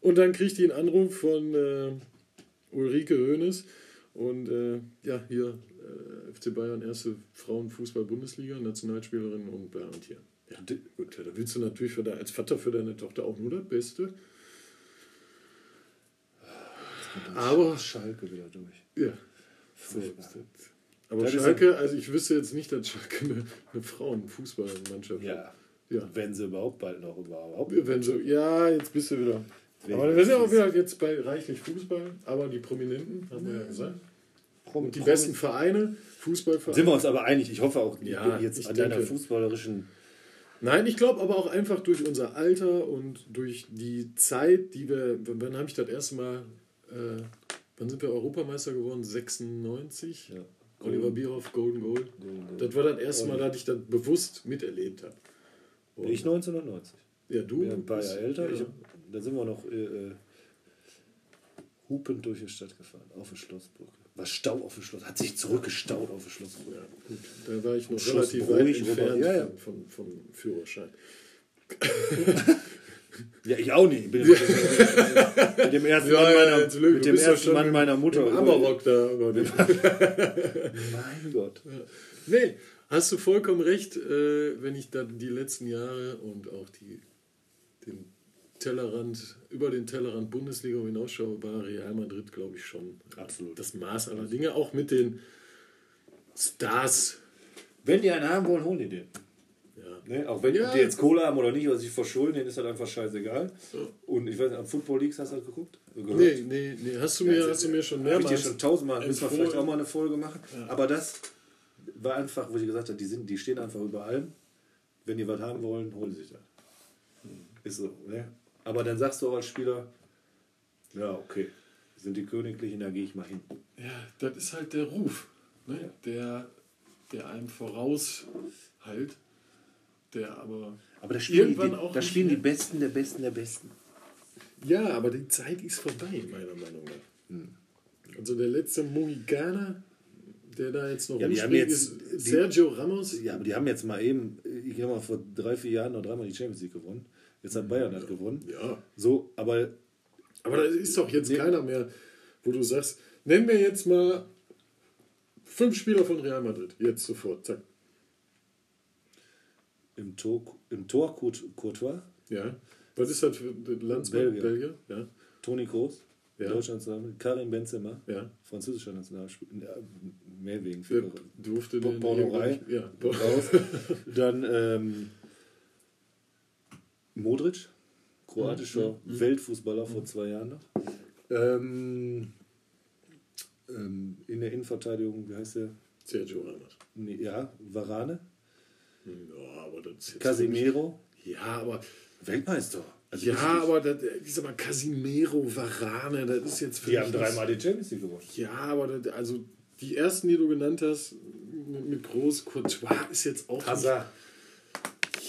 und dann kriegt die einen Anruf von äh, Ulrike Hoeneß. Und äh, ja, hier äh, FC Bayern, erste Frauenfußball-Bundesliga, Nationalspielerin und bla und hier. Ja, gut, da willst du natürlich für de, als Vater für deine Tochter auch nur das Beste. Aber, Schalke wieder durch. ja. So. Aber Das Schalke, also ich wüsste jetzt nicht, dass Schalke eine, eine Frauenfußballmannschaft hat. Ja. Ja. Wenn sie überhaupt bald noch überhaupt. Wenn so, ja, jetzt bist du wieder. Wer- Aber wir sind auch wieder jetzt bei reichlich Fußball, aber die Prominenten, haben wir ja gesagt. Und die besten Vereine, Fußballvereine. Sind wir uns aber einig. Ich hoffe auch Ja, jetzt an deiner denke- fußballerischen. Nein, ich glaube aber auch einfach durch unser Alter und durch die Zeit, die wir. Wann habe ich das erste Mal. Äh, wann sind wir Europameister geworden? 96? Ja. Oliver Bierhoff, Golden Goal. Golden Goal. Das war das erste Mal, dass ich das bewusst miterlebt habe. Und- Ich 1990. ja, du. bin ein paar Jahre älter. Ja. Da sind wir noch äh, äh, hupend durch die Stadt gefahren, auf die Schlossbrücke. War Stau auf der Schloss, hat sich zurückgestaut auf der Schlossbrücke. Ja, gut. Da war ich noch Schloss relativ weit entfernt ja, ja. Von, vom Führerschein. Ja, ich auch nicht. Ich bin mit dem ersten Ja, Mann ja, meiner, Lüge. mit dem ja ersten Mann meiner Mutter. Amarok da. Mein Gott. nee, hast du vollkommen recht, äh, wenn ich da die letzten Jahre und auch die, den Tellerrand, über den Tellerrand Bundesliga hinausschaue, war Real Madrid, glaube ich, schon Absolut. das Maß aller Dinge. Auch mit den Stars. Wenn die einen haben wollen, holen die den. Ja. Ne? Auch wenn Ja. die jetzt Kohle haben oder nicht, oder sich verschulden, denen ist halt einfach scheißegal. Und ich weiß nicht, am Football Leagues hast du das geguckt? Gehört? Nee, nee, nee. Hast du mir, hast du mir schon Habe ich dir mehrmals schon tausendmal, müssen wir vielleicht auch mal eine Folge machen. Aber das war einfach, wo ich gesagt habe, die, sind, die stehen einfach über allem. Wenn die was haben wollen, holen sie sich das. Ist so, ne? Aber dann sagst du auch als Spieler, ja, okay, sind die Königlichen, da gehe ich mal hin. Ja, das ist halt der Ruf, ne? der, der einem voraushalt, der aber. Aber da spielen, Irgendwann die, auch da spielen die. Besten der Besten der Besten. Ja, aber die Zeit ist vorbei, meiner Meinung nach. Also der letzte Mohikaner, der da jetzt noch Ja, die haben jetzt- ist die- Sergio Ramos. Ja, aber die haben jetzt mal eben, ich glaube mal vor drei, vier Jahren noch dreimal die Champions League gewonnen. Jetzt hat Bayern das gewonnen. Ja, So, aber aber da ist doch jetzt Nee. keiner mehr, wo du sagst, nenn mir jetzt mal fünf Spieler von Real Madrid. Jetzt sofort, zack. im Tor, im Tor Court- Courtois, Ja. Was ist das für Landsmann? Belgier. Belgier? Ja. Toni Kroos, Ja. Deutschlands Name, Karim Benzema, Ja. französischer Nationalspieler, mehr wegen für durfte den Borderei. Ja, raus. Dann ähm, Modric, kroatischer Mhm. Weltfußballer vor zwei Jahren noch. Ähm, ähm, in der Innenverteidigung, wie heißt der? Sergio Ramos. Nee, ja, Varane, Ja, aber das Casimiro, Ja, aber Weltmeister. Also ja, aber das, ich sag mal Casimiro, Varane, das ist jetzt für die haben dreimal die Champions League gewonnen. Ja, aber das, also die ersten, die du genannt hast, mit, mit Groß Courtois ist jetzt auch Hazard.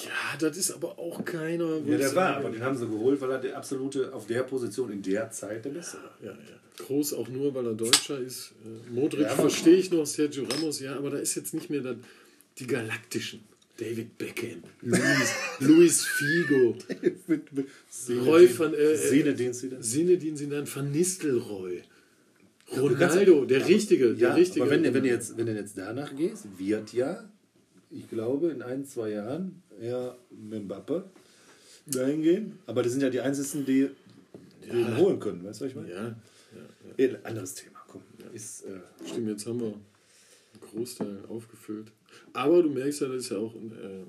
Ja, das ist aber auch keiner. Ja, der war, aber den haben sie geholt, weil er der absolute auf der Position in der Zeit der Beste war. Ja, ja. Groß auch nur, weil er Deutscher ist. Äh, Modric Ja, verstehe ich noch, Sergio Ramos, ja, aber da ist jetzt nicht mehr das, die Galaktischen. David Beckham, Luis, Luis Figo, Roy van äh, äh, Zinedine Zidane. Sinedin van Nistelrooy. Ronaldo, der Richtige, der Ja, Richtige. aber wenn, du- wenn, du jetzt, wenn du jetzt danach gehst, wird ja ich glaube, in ein, zwei Jahren eher Mbappe dahin gehen. Aber das sind ja die Einzigen, die den holen können. Weißt du, was ich meine? Ja, Eh, Anderes Thema, komm. Ist, äh, stimmt, jetzt haben wir einen Großteil aufgefüllt. Aber du merkst ja, das ist ja auch äh,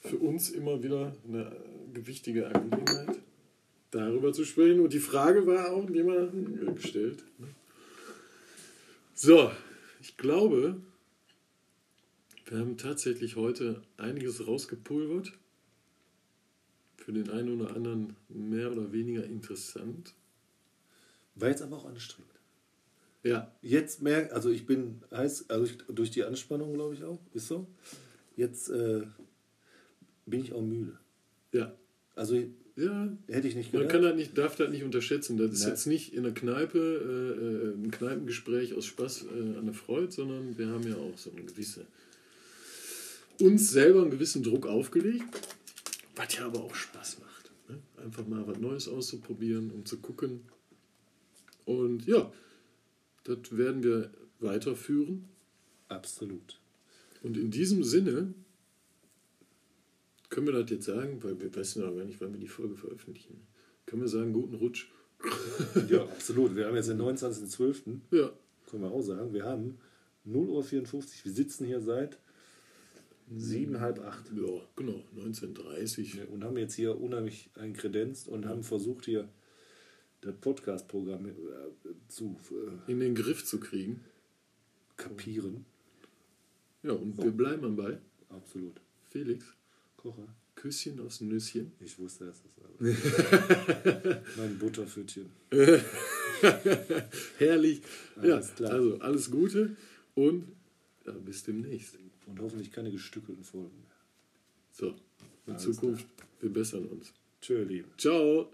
für uns immer wieder eine gewichtige Angelegenheit, darüber zu sprechen. Und die Frage war auch jemandem gestellt. ne? So, ich glaube, wir haben tatsächlich heute einiges rausgepulvert. Für den einen oder anderen mehr oder weniger interessant. war jetzt aber auch anstrengend. Ja, Jetzt merke, also ich bin heiß, also ich, durch die Anspannung, glaube ich auch, ist so. Jetzt äh, bin ich auch müde. ja, Also ja. hätte ich nicht Man gedacht. kann das nicht, darf das nicht unterschätzen. Das ist Nein. jetzt nicht in der Kneipe äh, äh, ein Kneipengespräch aus Spaß äh, an der Freude, sondern wir haben ja auch so eine gewisse uns selber einen gewissen Druck aufgelegt, was ja aber auch Spaß macht. Ne? Einfach mal was Neues auszuprobieren, um zu gucken. Und ja, das werden wir weiterführen. Absolut. Und in diesem Sinne können wir das jetzt sagen, weil wir wissen ja gar nicht, wann wir die Folge veröffentlichen. Können wir sagen, guten Rutsch. Ja, absolut. Wir haben jetzt den 29.12. Ja, Können wir auch sagen. Wir haben 0.54 Uhr. Wir sitzen hier seit sieben, halb acht. ja, genau, 1930. Und haben jetzt hier unheimlich einkredenzt und haben versucht, hier das Podcast-Programm äh, zu äh, In den Griff zu kriegen. kapieren. Ja, und wir bleiben am Ball. Absolut. Felix, Kocher. Küsschen aus Nüsschen. Ich wusste, dass das aber. mein Butterpfüttchen. Herrlich. Alles ja, klar. also alles Gute und ja, bis demnächst. Und hoffentlich keine gestückelten Folgen mehr. So, in Alles Zukunft, wir bessern uns. Tschö, Lieben. Ciao.